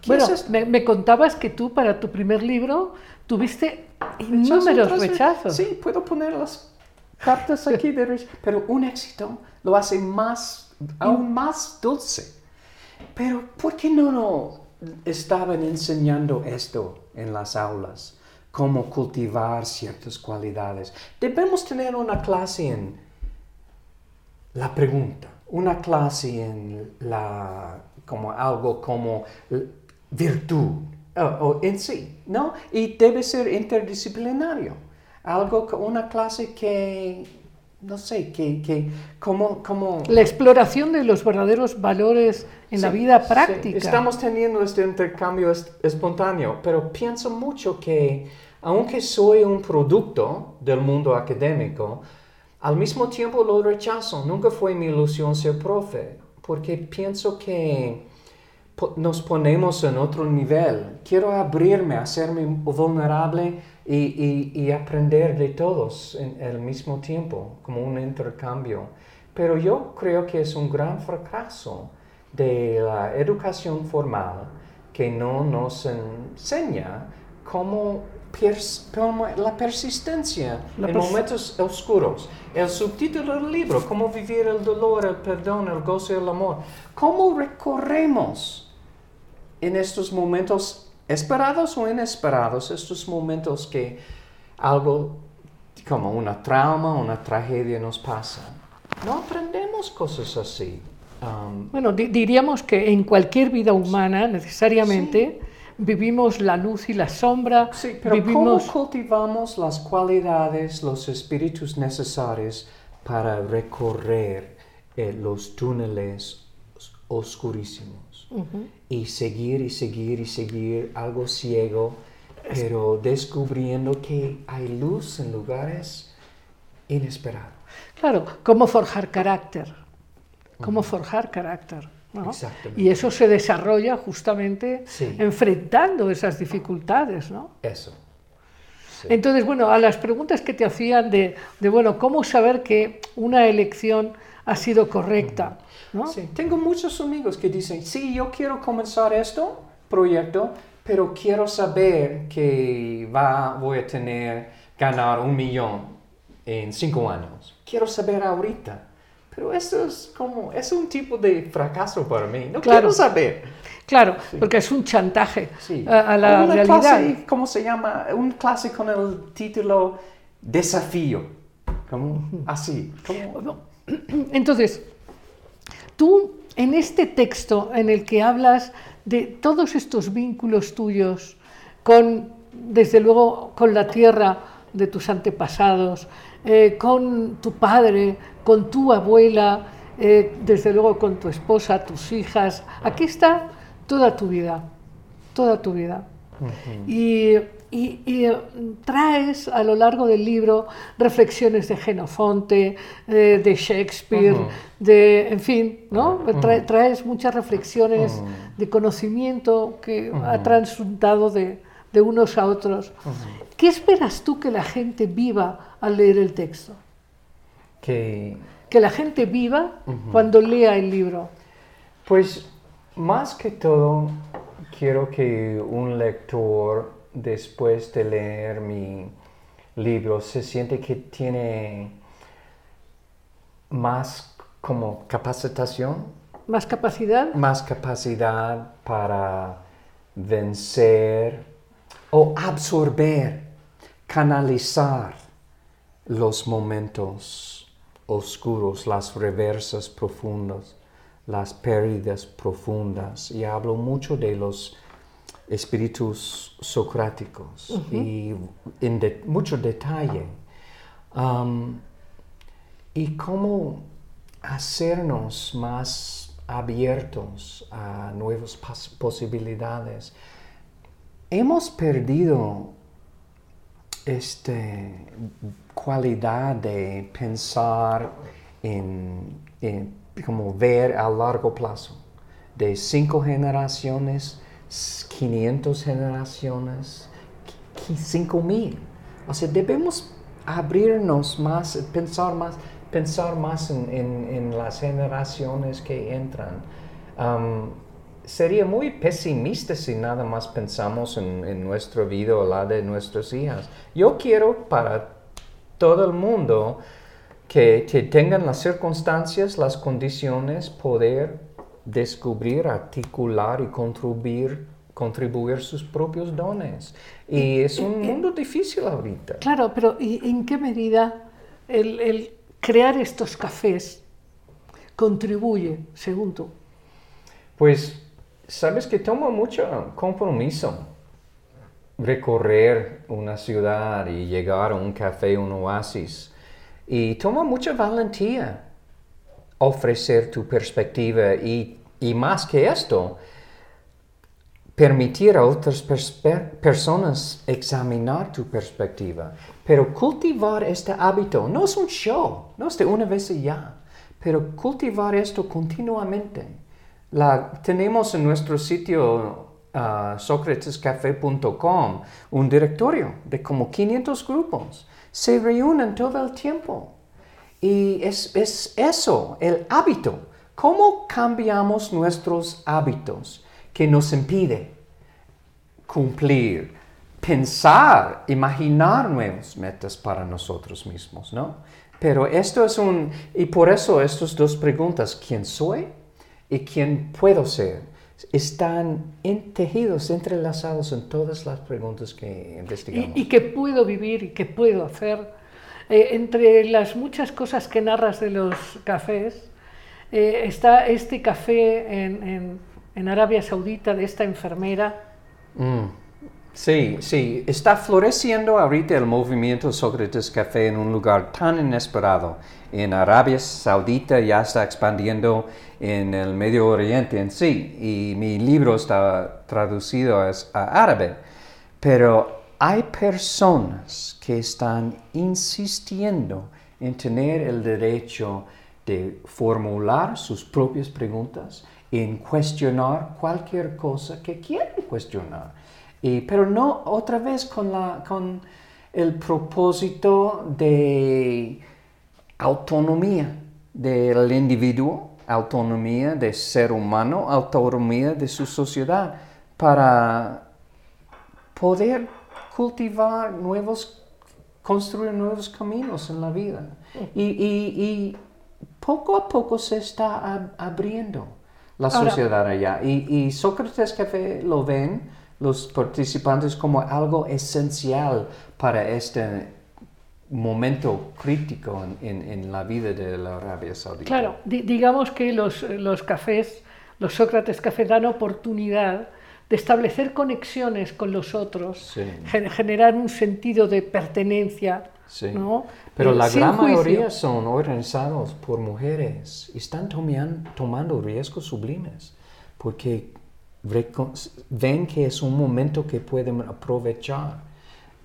¿Qué Bueno, es me, me contabas que tú para tu primer libro tuviste Rechazo re- rechazos. Sí, puedo poner las cartas aquí de rechazo, pero un éxito lo hace más, aún más dulce. Pero ¿por qué no, no estaban enseñando esto en las aulas? Cómo cultivar ciertas cualidades. Debemos tener una clase en la pregunta, una clase en la, como algo como virtud, o, o en sí, ¿no? Y debe ser interdisciplinario. Algo, una clase que, no sé, que, que como, como La exploración de los verdaderos valores en la vida sí. práctica. Estamos teniendo este intercambio es- espontáneo, pero pienso mucho que, aunque soy un producto del mundo académico, al mismo tiempo lo rechazo. Nunca fue mi ilusión ser profe, porque pienso que nos ponemos en otro nivel. Quiero abrirme, hacerme vulnerable y, y- y aprender de todos en el mismo tiempo, como un intercambio. Pero yo creo que es un gran fracaso de la educación formal que no nos enseña cómo, pers- la persistencia La en pers- momentos oscuros. El subtítulo del libro, cómo vivir el dolor, el perdón, el gozo y el amor. ¿Cómo recorremos en estos momentos esperados o inesperados, estos momentos que algo como una trauma, una tragedia nos pasa? No aprendemos cosas así. Um, Bueno, di- diríamos que en cualquier vida humana, necesariamente, vivimos la luz y la sombra, Sí, pero vivimos... ¿cómo cultivamos las cualidades, los espíritus necesarios para recorrer eh, los túneles oscurísimos? Y seguir y seguir y seguir algo ciego, pero descubriendo que hay luz en lugares inesperados. Claro, cómo forjar carácter, cómo forjar carácter. ¿no? Y eso se desarrolla justamente Sí. enfrentando esas dificultades. ¿no? Eso. Sí. Entonces, bueno, a las preguntas que te hacían de, de, bueno, cómo saber que una elección ha sido correcta. ¿No? Sí, tengo muchos amigos que dicen, sí, yo quiero comenzar esto, proyecto, pero quiero saber que va, voy a tener, ganar un millón en cinco años. Quiero saber ahorita. Pero eso es como, es un tipo de fracaso para mí. No Claro. quiero saber. Claro, porque es un chantaje Sí. a, a la una realidad. Clase, ¿Cómo se llama? Una clase con el título Desafío. Como así. Como, Entonces, tú en este texto en el que hablas de todos estos vínculos tuyos con, desde luego, con la tierra de tus antepasados, eh, con tu padre, con tu abuela, eh, desde luego con tu esposa, tus hijas, aquí está toda tu vida, toda tu vida. Y, y- y, eh, traes a lo largo del libro reflexiones de Genofonte, eh, de Shakespeare, Ujú. de, en fin, ¿no? Trae- traes muchas reflexiones de conocimiento que ha transundado de, de unos a otros. ¿Qué esperas tú que la gente viva al leer el texto? que Que la gente viva cuando lea el libro. Pues más que todo, quiero que un lector, después de leer mi libro, se siente que tiene más como capacitación, Más capacidad. más capacidad para vencer o absorber, canalizar los momentos oscuros, las reversas profundas, las pérdidas profundas. Y hablo mucho de los espíritus socráticos y en de- mucho detalle. Um, y cómo hacernos más abiertos a nuevas pos- posibilidades. Hemos perdido esta cualidad de pensar en, en como ver a largo plazo, de cinco generaciones, 500 generaciones, qui- cinco mil. O sea, debemos abrirnos más, pensar más, pensar más en, en- las generaciones que entran. Sería muy pesimista si nada más pensamos en, en nuestra vida o la de nuestras hijas. Yo quiero para todo el mundo que, que tengan las circunstancias, las condiciones, poder descubrir, articular y contribuir, contribuir sus propios dones. Y es un mundo difícil ahorita. Claro, pero ¿y en qué medida el, el crear estos cafés contribuye, según tú? Pues, sabes que toma mucho compromiso recorrer una ciudad y llegar a un café, un oasis. Y toma mucha valentía ofrecer tu perspectiva y, y más que esto, permitir a otras personas examinar tu perspectiva. Pero cultivar este hábito no es un show, no es de una vez y ya, pero cultivar esto continuamente. La, tenemos en nuestro sitio ah, socratescafé.com un directorio de como 500 grupos. Se reúnen todo el tiempo. Y es, es eso, el hábito. ¿Cómo cambiamos nuestros hábitos que nos impide cumplir, pensar, imaginar nuevas metas para nosotros mismos, ¿no? Pero esto es un, y por eso estas dos preguntas, ¿quién soy y quién puedo ser? Están tejidos, entrelazados en todas las preguntas que investigamos. ¿Y, y qué puedo vivir y qué puedo hacer? Eh, entre las muchas cosas que narras de los cafés, eh, está este café en, en- en Arabia Saudita de esta enfermera. Mm. Sí, sí, está floreciendo ahorita el movimiento Sócrates Café en un lugar tan inesperado. En Arabia Saudita ya está expandiendo en el Medio Oriente en sí y mi libro está traducido as- a árabe. Pero hay personas que están insistiendo en tener el derecho de formular sus propias preguntas, en cuestionar cualquier cosa que quieran cuestionar. Y, pero no otra vez con, la, con el propósito de autonomía del individuo, autonomía del ser humano, autonomía de su sociedad, para poder cultivar nuevos, construir nuevos caminos en la vida. Y, y- y poco a poco se está ab- abriendo la Ahora- sociedad allá. Y, y Sócrates Café lo ven los participantes como algo esencial para este momento crítico en, en- en la vida de la Arabia Saudita. Claro, di- digamos que los, los cafés, los Sócrates Café dan oportunidad de establecer conexiones con los otros, Sí. generar un sentido de pertenencia, Sí. ¿no? Pero Eh, la sin gran juicio. mayoría son organizados por mujeres y están tomian- tomando riesgos sublimes porque ven que es un momento que pueden aprovechar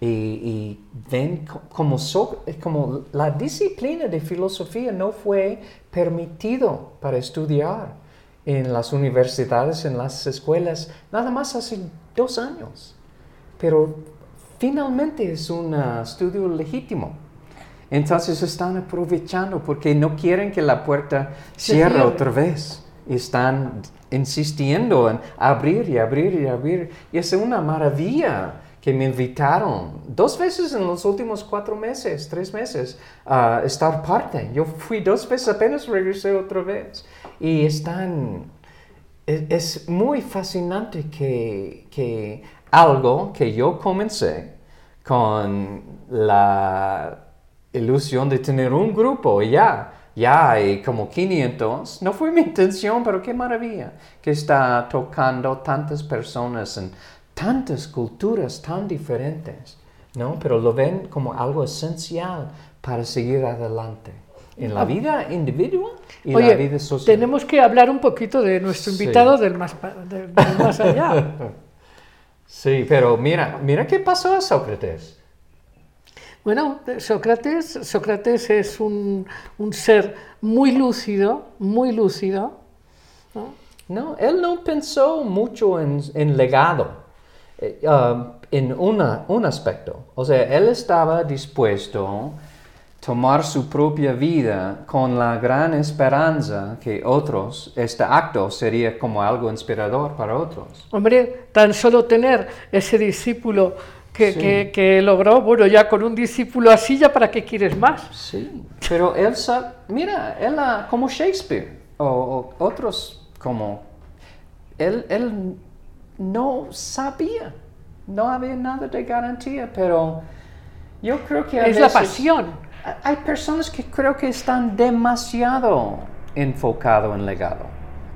y, y ven co- como, so- como la disciplina de filosofía no fue permitido para estudiar en las universidades, en las escuelas, nada más hace dos años. Pero finalmente es un ah, estudio legítimo. Entonces están aprovechando porque no quieren que la puerta cierre cierre. otra vez. Están insistiendo en abrir y abrir y abrir. Y es una maravilla que me invitaron dos veces en los últimos cuatro meses, tres meses, a estar parte. Yo fui dos veces, apenas regresé otra vez. Y están es, muy fascinante que, que algo que yo comencé con la ilusión de tener un grupo ya, ya hay como 500, no fue mi intención, pero qué maravilla que está tocando tantas personas en tantas culturas tan diferentes, ¿no? Pero lo ven como algo esencial para seguir adelante. En la vida individual y Oye, la vida social. tenemos que hablar un poquito de nuestro Sí. invitado del, más, del- del más allá. Sí, pero mira, mira qué pasó a Sócrates. Bueno, Sócrates, Sócrates es un, un ser muy lúcido, muy lúcido. ¿no? No, él no pensó mucho en, en legado, um, en una, un aspecto. O sea, él estaba dispuesto tomar su propia vida con la gran esperanza que otros, este acto sería como algo inspirador para otros. Hombre, tan solo tener ese discípulo que, Sí. que- que logró, bueno, ya con un discípulo así, ya para qué quieres más. Sí, pero él, mira, él ah, como Shakespeare o, o otros como, él, él no sabía, no había nada de garantía, pero yo creo que a Es la veces- pasión. Hay personas que creo que están demasiado enfocados en legado.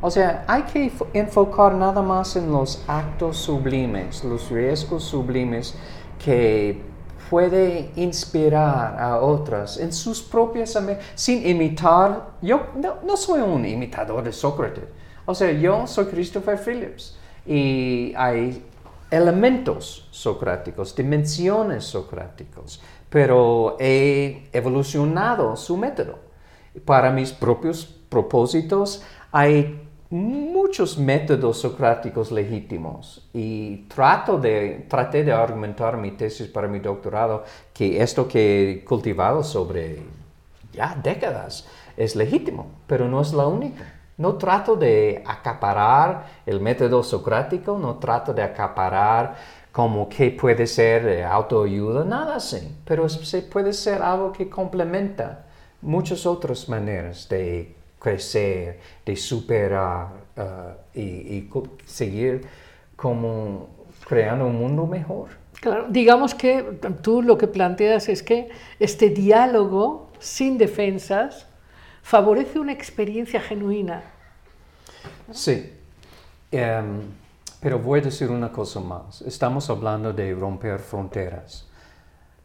O sea, hay que fo- enfocar nada más en los actos sublimes, los riesgos sublimes que puede inspirar a otras en sus propias sin imitar. Yo no, no soy un imitador de Sócrates. O sea, yo soy Christopher Phillips y hay elementos socráticos, dimensiones socráticos, pero he evolucionado su método. Para mis propios propósitos hay muchos métodos socráticos legítimos y trato de, traté de argumentar mi tesis para mi doctorado que esto que he cultivado sobre ya décadas es legítimo, pero no es la única. No trato de acaparar el método socrático, no trato de acaparar como que puede ser eh, autoayuda, nada así, pero se puede ser algo que complementa muchas otras maneras de crecer, de superar ah, y, seguir como creando un mundo mejor. Claro, digamos que tú lo que planteas es que este diálogo sin defensas favorece una experiencia genuina. Sí, Em, pero voy a decir una cosa más. Estamos hablando de romper fronteras.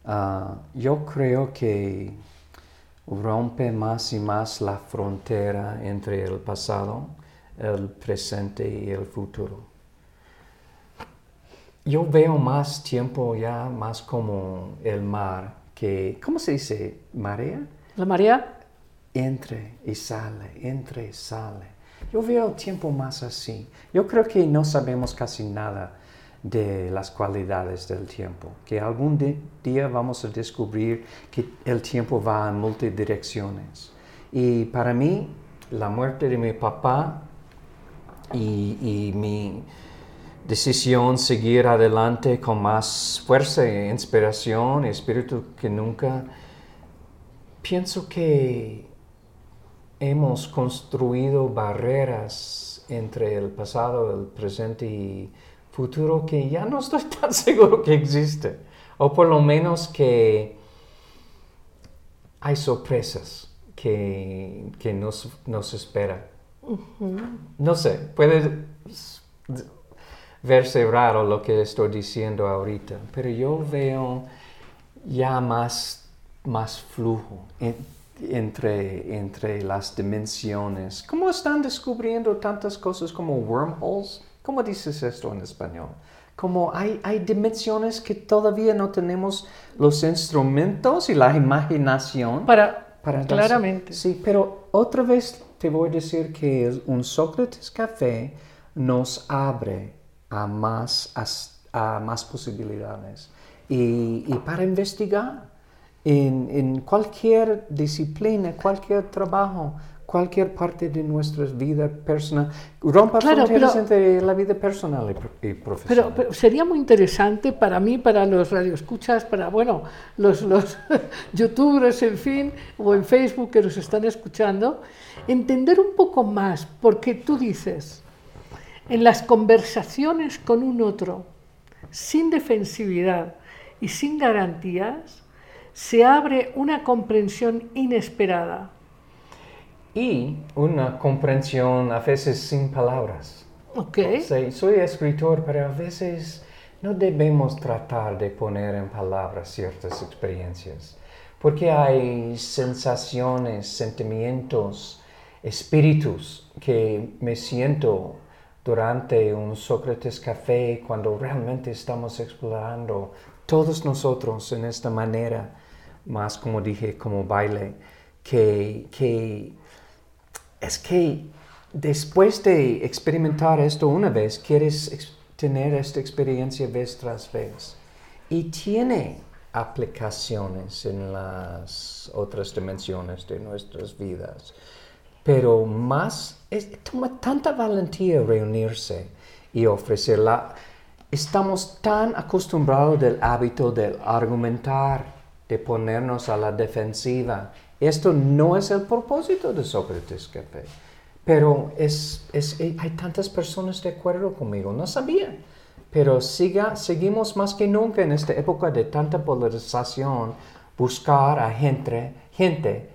Ah, yo creo que rompe más y más la frontera entre el pasado, el presente y el futuro. Yo veo más tiempo ya más como el mar que, ¿cómo se dice? ¿Marea? La marea, entre y sale, entre y sale. Yo veo el tiempo más así. Yo creo que no sabemos casi nada de las cualidades del tiempo, que algún día vamos a descubrir que el tiempo va en multidirecciones. Y para mí, la muerte de mi papá y, mi decisión seguir adelante con más fuerza inspiración y espíritu que nunca, pienso que hemos construido barreras entre el pasado, el presente y futuro que ya no estoy tan seguro que existe. O por lo menos que hay sorpresas que, que nos, nos esperan. No sé, puede verse raro lo que estoy diciendo ahorita, pero yo veo ya más, más flujo entre, entre las dimensiones. ¿Cómo están descubriendo tantas cosas como wormholes? ¿Cómo dices esto en español? Como hay, hay dimensiones que todavía no tenemos los instrumentos y la imaginación para, para darse- claramente. Sí, pero otra vez te voy a decir que un Sócrates Café nos abre a más, as- a, más posibilidades y, y para investigar en, en cualquier disciplina, cualquier trabajo, cualquier parte de nuestra vida personal. Rompa Claro, fronteras pero- entre la vida personal y, y profesional. Pero, pero sería muy interesante para mí, para los radioescuchas, para bueno, los, los youtubers, en fin, o en Facebook que nos están escuchando, entender un poco más, porque tú dices, en las conversaciones con un otro, sin defensividad y sin garantías, se abre una comprensión inesperada. y una comprensión a veces sin palabras. ¿Ok? Sí, soy escritor, pero a veces no debemos tratar de poner en palabras ciertas experiencias, Porque hay sensaciones, sentimientos, espíritus que me siento durante un Sócrates Café cuando realmente estamos explorando todos nosotros en esta manera, más como dije, como baile, que, que es que después de experimentar esto una vez, quieres tener esta experiencia vez tras vez. Y tiene aplicaciones en las otras dimensiones de nuestras vidas. Pero más, es, toma tanta valentía reunirse y ofrecerla. Estamos tan acostumbrados del hábito del argumentar, de ponernos a la defensiva. Esto no es el propósito de Sócrates Café. Pero es, es- eh, hay tantas personas de acuerdo conmigo. No sabía. Pero siga, seguimos más que nunca en esta época de tanta polarización buscar a gente, gente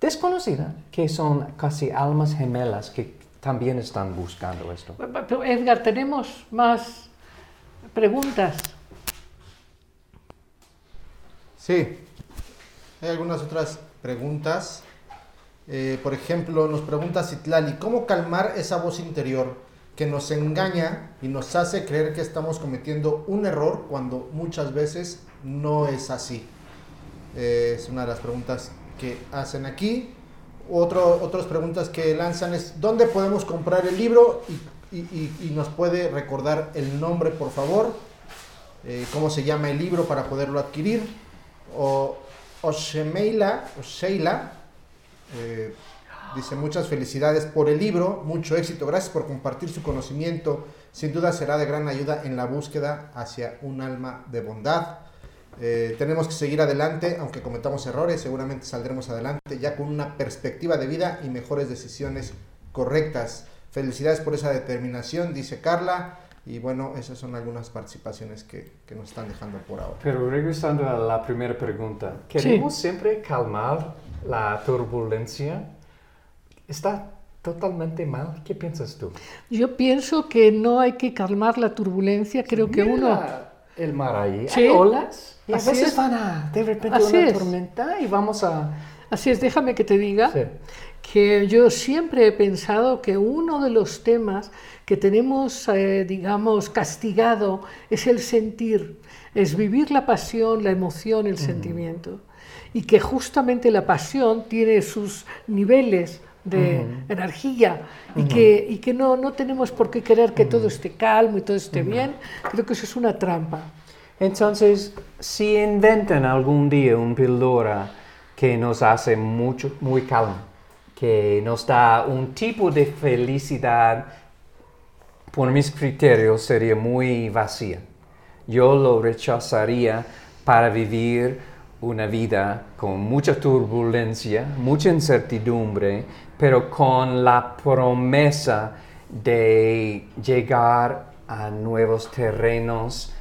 desconocida que son casi almas gemelas que también están buscando esto. Edgar, tenemos más preguntas. Sí. Hay algunas otras preguntas. Eh, por ejemplo, nos pregunta Citlali, ¿cómo calmar esa voz interior que nos engaña y nos hace creer que estamos cometiendo un error cuando muchas veces no es así? Eh, es una de las preguntas que hacen aquí. Otro, otras preguntas que lanzan es, ¿dónde podemos comprar el libro? Y, nos puede recordar el nombre, por favor. Eh, ¿Cómo se llama el libro para poderlo adquirir? O Oshemeila, Osheila, eh, dice muchas felicidades por el libro, mucho éxito, gracias por compartir su conocimiento, sin duda será de gran ayuda en la búsqueda hacia un alma de bondad. Eh, tenemos que seguir adelante, aunque cometamos errores, seguramente saldremos adelante ya con una perspectiva de vida y mejores decisiones correctas. Felicidades por esa determinación, dice Carla. Y bueno, esas son algunas participaciones que, que nos están dejando por ahora. Pero regresando a la primera pregunta, ¿queremos siempre calmar la turbulencia? ¿Está totalmente mal? ¿Qué piensas tú? Yo pienso que no hay que calmar la turbulencia, creo que Mira uno... la- El mar ahí, Sí. hay olas. Y a Así veces es. van a, de repente, Así una es. tormenta y vamos a... Así es, déjame que te diga Sí. Que yo siempre he pensado que uno de los temas que tenemos, eh, digamos, castigado es el sentir, es vivir la pasión, la emoción, el sentimiento. Y que justamente la pasión tiene sus niveles de energía y que, y que no, no tenemos por qué querer que todo esté calmo y todo esté bien. Creo que eso es una trampa. Entonces, si inventan algún día un píldora que nos hace mucho, muy calmo, que nos da un tipo de felicidad, por mis criterios sería muy vacía. Yo lo rechazaría para vivir una vida con mucha turbulencia, mucha incertidumbre, pero con la promesa de llegar a nuevos terrenos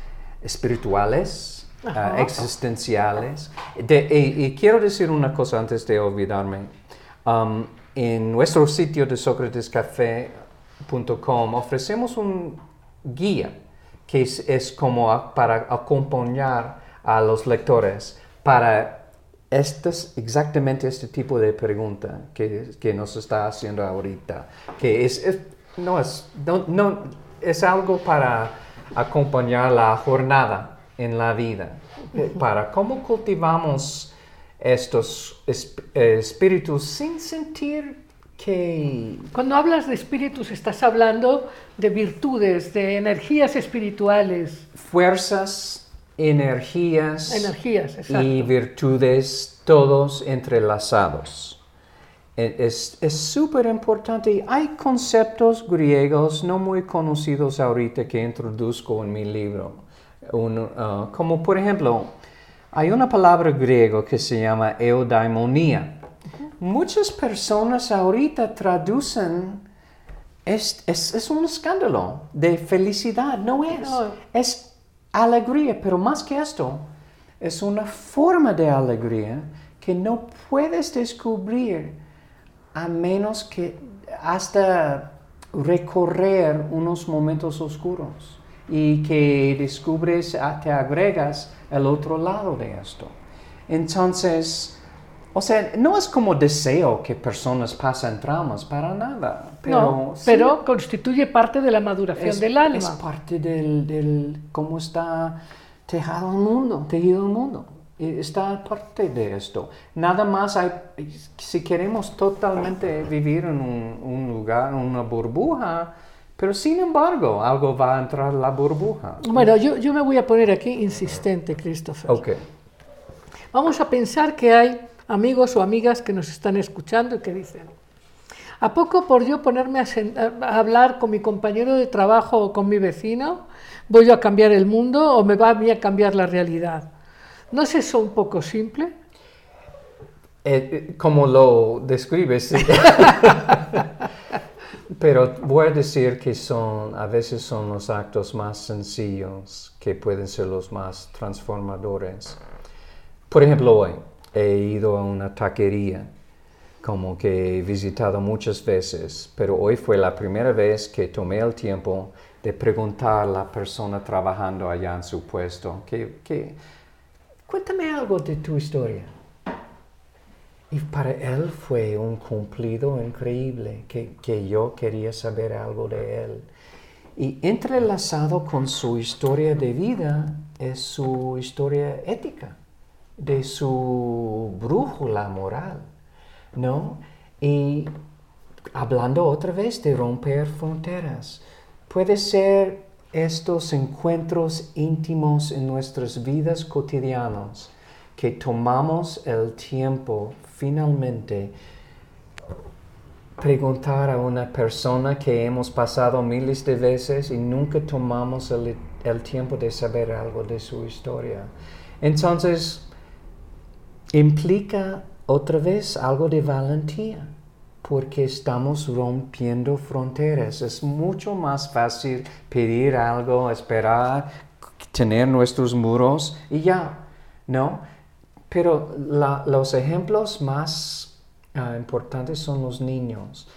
espirituales, ah, existenciales. De- y, y quiero decir una cosa antes de olvidarme. Um, en nuestro sitio de socratescafé.com ofrecemos un guía que es, es como a- para acompañar a los lectores para estos, exactamente este tipo de pregunta que, que nos está haciendo ahorita, que es, es- no es, no, no- es algo para acompañar la jornada en la vida, para cómo cultivamos estos eh, espíritus sin sentir que Cuando hablas de espíritus estás hablando de virtudes, de energías espirituales, fuerzas, energías, energías, y virtudes todos entrelazados. E- Es es súper importante. Hay conceptos griegos no muy conocidos ahorita que introduzco en mi libro. Un, ah, como por ejemplo, hay una palabra griego que se llama eudaimonía. Muchas personas ahorita traducen, es, es, es un escándalo de felicidad, no es. No. Es alegría, pero más que esto, es una forma de alegría que no puedes descubrir a menos que hasta recorrer unos momentos oscuros y que descubres, ah, te agregas el otro lado de esto. Entonces, o sea, no es como deseo que personas pasen traumas, para nada. Pero, no, sí pero constituye parte de la maduración es, del alma. es parte del, del cómo está tejado el mundo, tejido el mundo. Y Está parte de esto. Nada más hay, si queremos totalmente vivir en un, un lugar, una burbuja, pero sin embargo, algo va a entrar en la burbuja. Bueno, yo, yo me voy a poner aquí insistente, Christopher. Ok. Vamos a pensar que hay amigos o amigas que nos están escuchando y que dicen, ¿a poco por yo ponerme a, a hablar con mi compañero de trabajo o con mi vecino, voy a cambiar el mundo o me va a mí a cambiar la realidad? ¿No es eso un poco simple? Eh, eh, como lo describes. Pero voy a decir que son, a veces son los actos más sencillos que pueden ser los más transformadores. Por ejemplo, hoy he ido a una taquería, como que he visitado muchas veces, pero hoy fue la primera vez que tomé el tiempo de preguntar a la persona trabajando allá en su puesto, que, que, cuéntame algo de tu historia. Y para él fue un cumplido increíble, que, que yo quería saber algo de él. Y entrelazado con su historia de vida es su historia ética, de su brújula moral, ¿no? Y hablando otra vez de romper fronteras, puede ser estos encuentros íntimos en nuestras vidas cotidianas que tomamos el tiempo finalmente preguntar a una persona que hemos pasado miles de veces y nunca tomamos el, el tiempo de saber algo de su historia. Entonces, implica otra vez algo de valentía, porque estamos rompiendo fronteras. Es mucho más fácil pedir algo, esperar, tener nuestros muros y ya, ¿no? Pero la- los ejemplos más ah, importantes son los niños.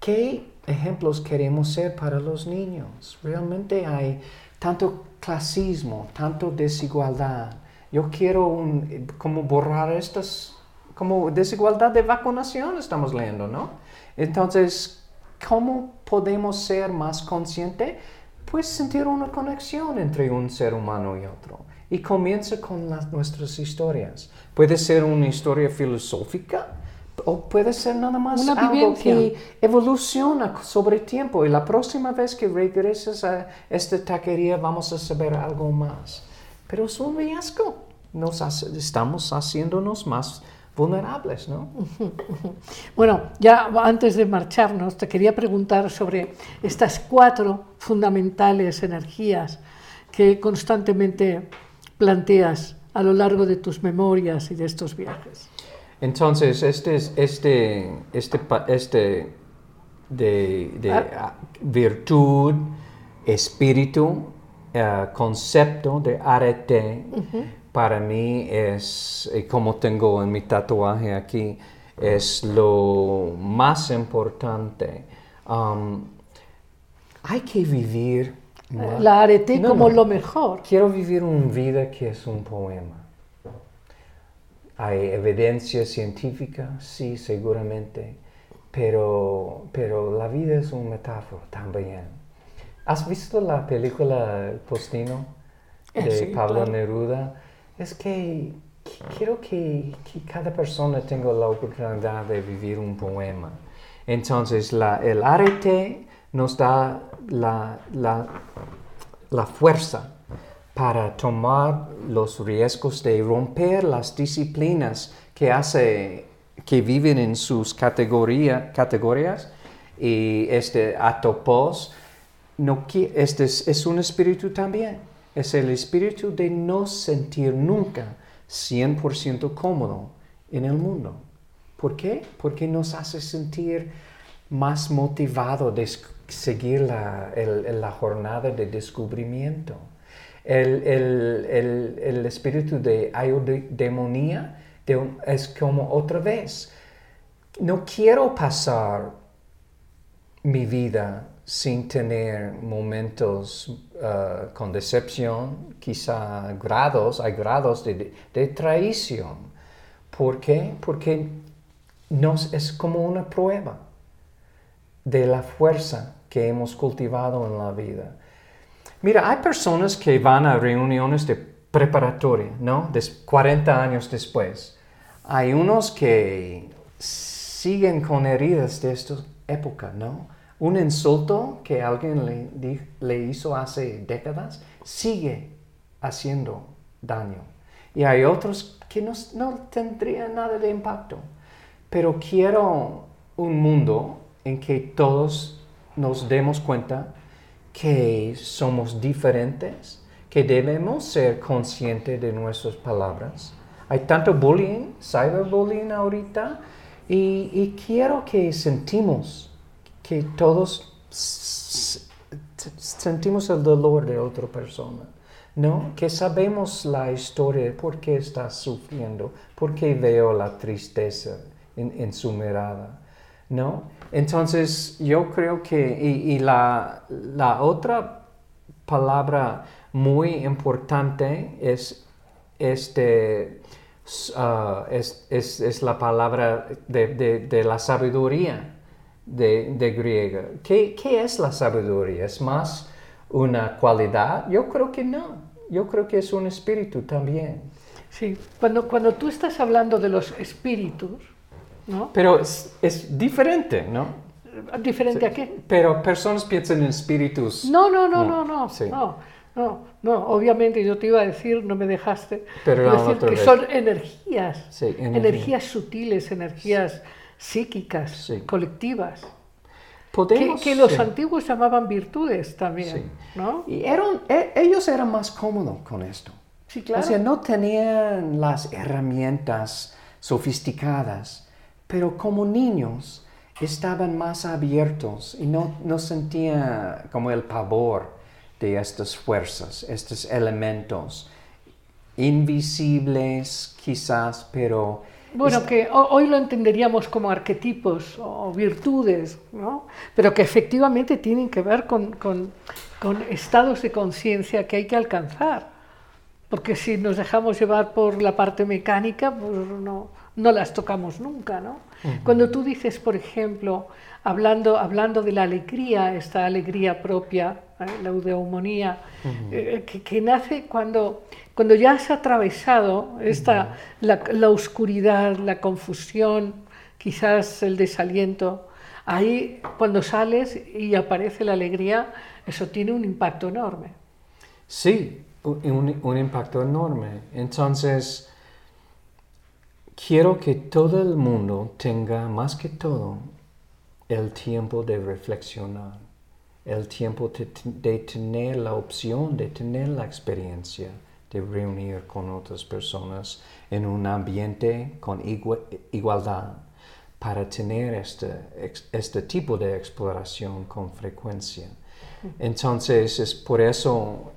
¿Qué ejemplos queremos ser para los niños? Realmente hay tanto clasismo, tanto desigualdad. Yo quiero un, como borrar estas, como desigualdad de vacunación estamos leyendo, ¿no? Entonces, ¿cómo podemos ser más conscientes? Pues sentir una conexión entre un ser humano y otro. Y comienza con las, nuestras historias. Puede ser una historia filosófica o puede ser nada más Una algo vivencia. que evoluciona sobre tiempo. Y la próxima vez que regreses a esta taquería vamos a saber algo más. Pero es un riesgo. Nos hace- estamos haciéndonos más vulnerables, ¿no? Bueno, ya antes de marcharnos, te quería preguntar sobre estas cuatro fundamentales energías que constantemente planteas a lo largo de tus memorias y de estos viajes. Entonces, este, es- este, este, este de, de, Ah. ah, virtud, espíritu, eh, concepto de arete, para mí es, y como tengo en mi tatuaje aquí, es lo más importante. Um, hay que vivir. ma- La arete No, como no. lo mejor. Quiero vivir una vida que es un poema. Hay evidencia científica, sí, seguramente, pero, pero la vida es una metáfora también. ¿Has visto la película El Postino de Eh, sí, Pablo claro. Neruda? Es que, quiero que, cada persona tenga la oportunidad de vivir un poema. Entonces, la, el arete nos da la, fuerza para tomar los riesgos de romper las disciplinas que hace que viven en sus categoría, categorías y este atopos no este es, es un espíritu también es el espíritu de no sentir nunca 100% cómodo en el mundo ¿por qué? porque nos hace sentir más motivado de seguir la, la jornada de descubrimiento el, el- el- espíritu de eudemonía de es como otra vez. No quiero pasar mi vida sin tener momentos uh, con decepción, quizá grados, hay grados de, de traición. ¿Por qué? Porque nos, es como una prueba de la fuerza que hemos cultivado en la vida. Mira, hay personas que van a reuniones de preparatoria, ¿no? Des 40 años después. Hay unos que siguen con heridas de esta época, ¿no? Un insulto que alguien le, hizo hace décadas sigue haciendo daño. Y hay otros que no, no tendrían nada de impacto. Pero quiero un mundo en que todos nos demos cuenta que somos diferentes, que debemos ser conscientes de nuestras palabras. Hay tanto bullying, cyberbullying ahorita, y, y quiero que sentimos que todos sentimos el dolor de otra persona, ¿no? Que sabemos la historia por qué está sufriendo, por qué veo la tristeza en, su mirada, ¿no? Entonces, yo creo que, y, la, la otra palabra muy importante es este ah, es, es- es la palabra de- de la sabiduría de, de griega. ¿Qué, qué es la sabiduría? ¿Es más una cualidad? Yo creo que no. Yo creo que es un espíritu también. Sí, cuando, cuando tú estás hablando de los espíritus, ¿no? Pero es, es diferente, ¿no? ¿Diferente a qué? Pero personas piensan en espíritus. No, no, no, no, no, sí. no, no, no, obviamente yo te iba a decir, no me dejaste, Pero no, decir que vez. son energías, Sí, energía. energías sutiles, energías psíquicas, Sí. colectivas, que, Podemos, que los sí. antiguos llamaban virtudes también, Sí. ¿no? Y eran, e- ellos eran más cómodos con esto. Sí, claro. O sea, no tenían las herramientas sofisticadas, pero como niños estaban más abiertos y no, no sentían como el pavor de estas fuerzas, estos elementos invisibles quizás, pero... Bueno, que ho- hoy lo entenderíamos como arquetipos o virtudes, ¿no? Pero que efectivamente tienen que ver con, con- con estados de conciencia que hay que alcanzar. Porque si nos dejamos llevar por la parte mecánica, pues no, no las tocamos nunca, ¿no? Cuando tú dices, por ejemplo, hablando, hablando de la alegría, esta alegría propia, ¿eh? la eudemonía, eh, que, que nace cuando, cuando ya has atravesado esta, la, la oscuridad, la confusión, quizás el desaliento, ahí cuando sales y aparece la alegría, eso tiene un impacto enorme. Sí, un impacto enorme. Entonces, quiero que todo el mundo tenga más que todo el tiempo de reflexionar, el tiempo de, tener la opción, de tener la experiencia de reunir con otras personas en un ambiente con igua- igualdad para tener este, este tipo de exploración con frecuencia. Entonces, es por eso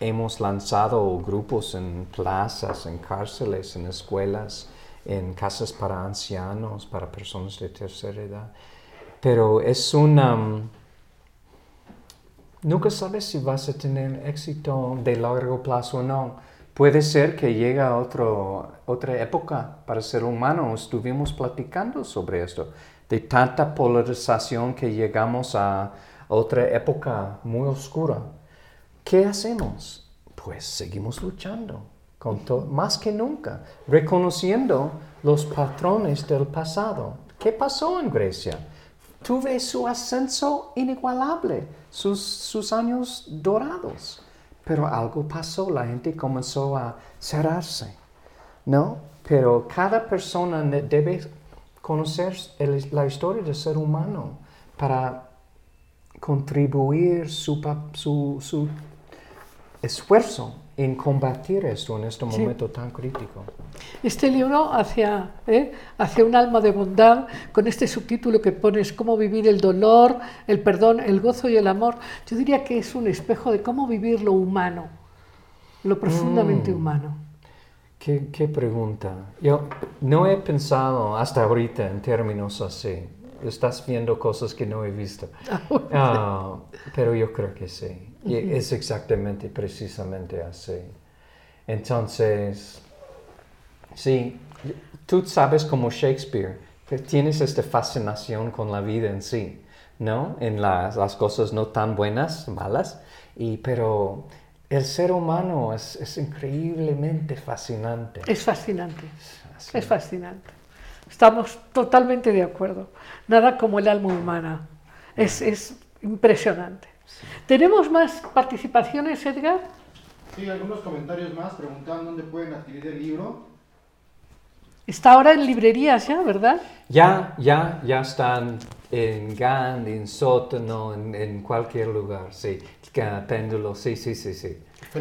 hemos lanzado grupos en plazas, en cárceles, en escuelas, en casas para ancianos, para personas de tercera edad. Pero es una... mm, Nunca sabes si vas a tener éxito de largo plazo o no. Puede ser que llegue a otro, otra época para ser humano. Estuvimos platicando sobre esto, de tanta polarización que llegamos a otra época muy oscura. ¿Qué hacemos? Pues seguimos luchando, más que nunca, reconociendo los patrones del pasado. ¿Qué pasó en Grecia? Tuve su ascenso inigualable, sus, sus años dorados. Pero algo pasó, la gente comenzó a cerrarse, ¿no? Pero cada persona debe conocer la historia del ser humano para contribuir su, su, su esfuerzo en combatir esto en este Sí. momento tan crítico. Este libro hacia, ¿eh? hacia un alma de bondad, con este subtítulo que pones, cómo vivir el dolor, el perdón, el gozo y el amor, yo diría que es un espejo de cómo vivir lo humano, lo profundamente Mm. humano. ¿Qué, qué pregunta? Yo no he pensado hasta ahorita en términos así. Estás viendo cosas que no he visto. Ah, pero yo creo que sí. Y es exactamente, precisamente así. Entonces, sí, tú sabes como Shakespeare, que tienes esta fascinación con la vida en sí, ¿no? En las, las cosas no tan buenas, malas, y, pero el ser humano es, es increíblemente fascinante. Es fascinante, Así. es fascinante. Estamos totalmente de acuerdo. Nada como el alma humana. Es, es impresionante. ¿Tenemos más participaciones, Edgar? Sí, algunos comentarios más preguntaban dónde pueden adquirir el libro. Está ahora en librerías ya, ¿verdad? Ya, ya, ya están en Gandhi, en Sótano, en, en cualquier lugar, sí. Péndulo, sí, sí, sí, sí.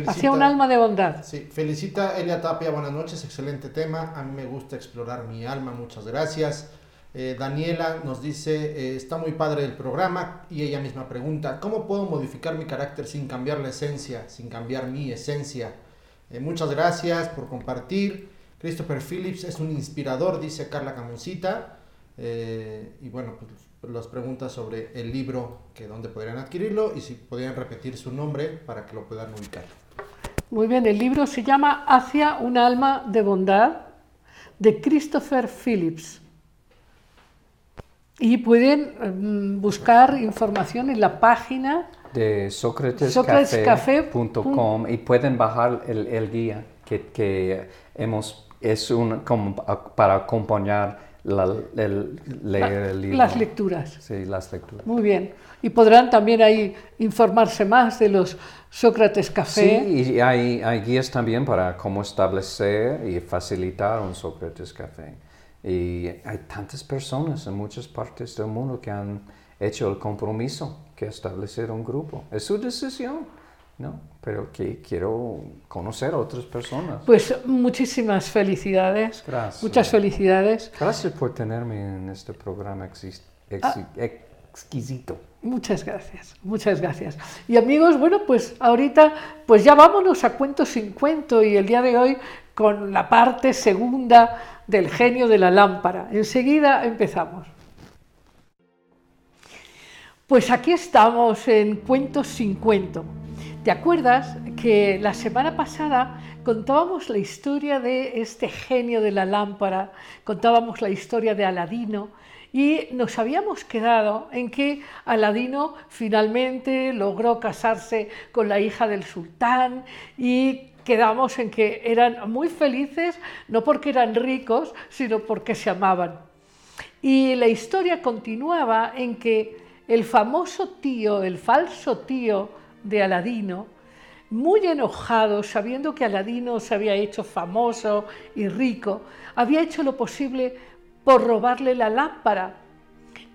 Hacia un alma de bondad. Sí, felicita Elia Tapia, buenas noches, excelente tema. A mí me gusta explorar mi alma, muchas gracias. Eh, Daniela nos dice, eh, está muy padre el programa y ella misma pregunta, ¿cómo puedo modificar mi carácter sin cambiar la esencia, sin cambiar mi esencia? Eh, muchas gracias por compartir. Christopher Phillips es un inspirador, dice Carla Camoncita. Y bueno, pues las preguntas sobre el libro, que dónde podrían adquirirlo y si podrían repetir su nombre para que lo puedan ubicar. Muy bien, el libro se llama Hacia un alma de bondad de Christopher Phillips. Y pueden mm, buscar información en la página De Socratescafé socratescafé.com y pueden bajar el, el guía que, que hemos, es un, como para acompañar la, el, leer el libro. las lecturas. Sí, las lecturas. Muy bien. Y podrán también ahí informarse más de los Sócrates Café. Sí, y hay, hay guías también para cómo establecer y facilitar un Sócrates Café. Y hay tantas personas en muchas partes del mundo que han hecho el compromiso que establecer un grupo. Es su decisión, ¿no? Pero que quiero conocer a otras personas. Pues muchísimas felicidades. Gracias. Muchas felicidades. Gracias por tenerme en este programa Ah. exquisito. Muchas gracias, muchas gracias. Y amigos, bueno, pues ahorita, pues ya vámonos a Cuento sin Cuento y el día de hoy con la parte segunda del genio de la lámpara. Enseguida empezamos. Pues aquí estamos en Cuentos sin Cuento. ¿Te acuerdas que la semana pasada contábamos la historia de este genio de la lámpara, contábamos la historia de Aladino y nos habíamos quedado en que Aladino finalmente logró casarse con la hija del sultán y quedamos en que eran muy felices, no porque eran ricos, sino porque se amaban. Y la historia continuaba en que el famoso tío, el falso tío de Aladino, muy enojado, sabiendo que Aladino se había hecho famoso y rico, había hecho lo posible por robarle la lámpara.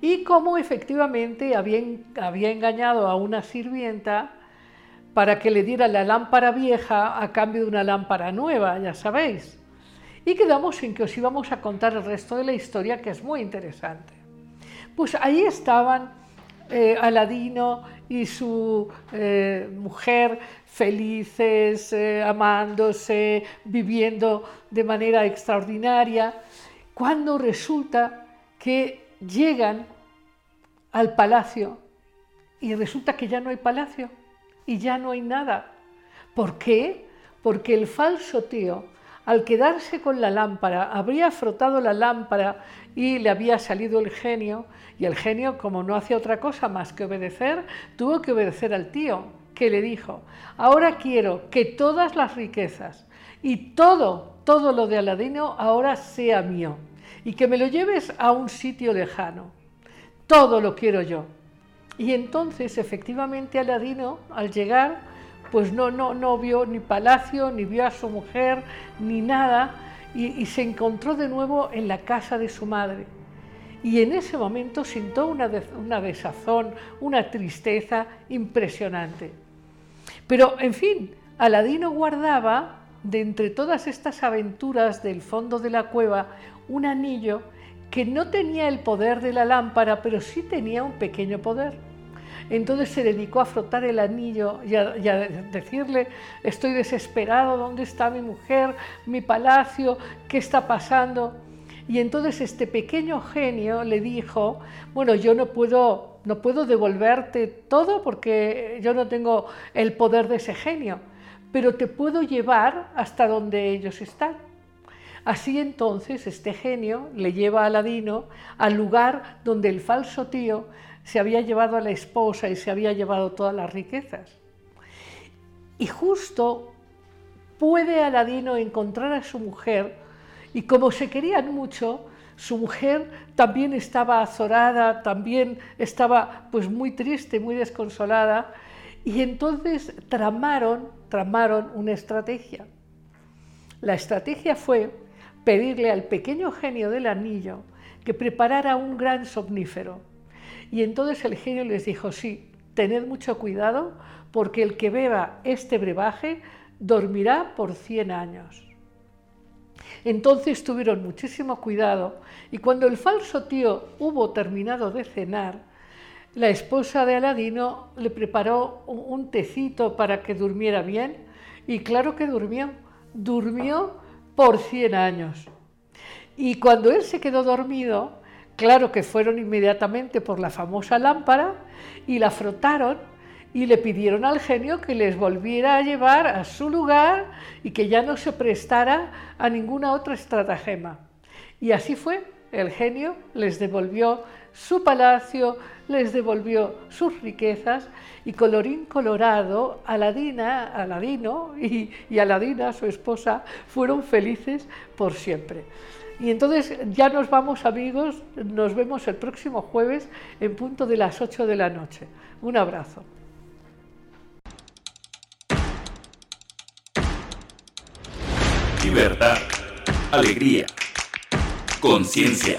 Y como efectivamente había, había engañado a una sirvienta para que le diera la lámpara vieja a cambio de una lámpara nueva, ya sabéis. Y quedamos en que os íbamos a contar el resto de la historia, que es muy interesante. Pues ahí estaban eh, Aladino y su eh, mujer felices, eh, amándose, viviendo de manera extraordinaria, cuando resulta que llegan al palacio y resulta que ya no hay palacio y ya no hay nada. ¿Por qué? Porque el falso tío, al quedarse con la lámpara, habría frotado la lámpara y le había salido el genio, y el genio, como no hacía otra cosa más que obedecer, tuvo que obedecer al tío, que le dijo, ahora quiero que todas las riquezas y todo, todo lo de Aladino ahora sea mío, y que me lo lleves a un sitio lejano. Todo lo quiero yo. Y entonces, efectivamente, Aladino, al llegar, pues no, no, no vio ni palacio, ni vio a su mujer, ni nada, y, se encontró de nuevo en la casa de su madre. Y en ese momento sintió una, una desazón, una tristeza impresionante. Pero, en fin, Aladino guardaba, de entre todas estas aventuras del fondo de la cueva, un anillo que no tenía el poder de la lámpara, pero sí tenía un pequeño poder. Entonces se dedicó a frotar el anillo y a, decirle, estoy desesperado, ¿dónde está mi mujer, mi palacio? ¿Qué está pasando? Y entonces este pequeño genio le dijo, bueno, yo no puedo no puedo devolverte todo porque yo no tengo el poder de ese genio, pero te puedo llevar hasta donde ellos están. Así entonces este genio le lleva a Aladino al lugar donde el falso tío se había llevado a la esposa y se había llevado todas las riquezas. Y justo puede Aladino encontrar a su mujer y como se querían mucho, su mujer también estaba azorada, también estaba pues muy triste, muy desconsolada, y entonces tramaron, tramaron una estrategia. La estrategia fue pedirle al pequeño genio del anillo que preparara un gran somnífero. Y entonces el genio les dijo, sí, tened mucho cuidado porque el que beba este brebaje dormirá por 100 años. Entonces tuvieron muchísimo cuidado y cuando el falso tío hubo terminado de cenar, la esposa de Aladino le preparó un tecito para que durmiera bien y claro que durmió, durmió por 100 años. Y cuando él se quedó dormido, claro que fueron inmediatamente por la famosa lámpara y la frotaron y le pidieron al genio que les volviera a llevar a su lugar y que ya no se prestara a ninguna otra estratagema. Y así fue, el genio les devolvió su palacio, les devolvió sus riquezas y colorín colorado, Aladina, Aladino y, y Aladina, su esposa, fueron felices por siempre. Y entonces ya nos vamos amigos, nos vemos el próximo jueves en punto de las 8 de la noche. Un abrazo. Libertad, alegría, conciencia,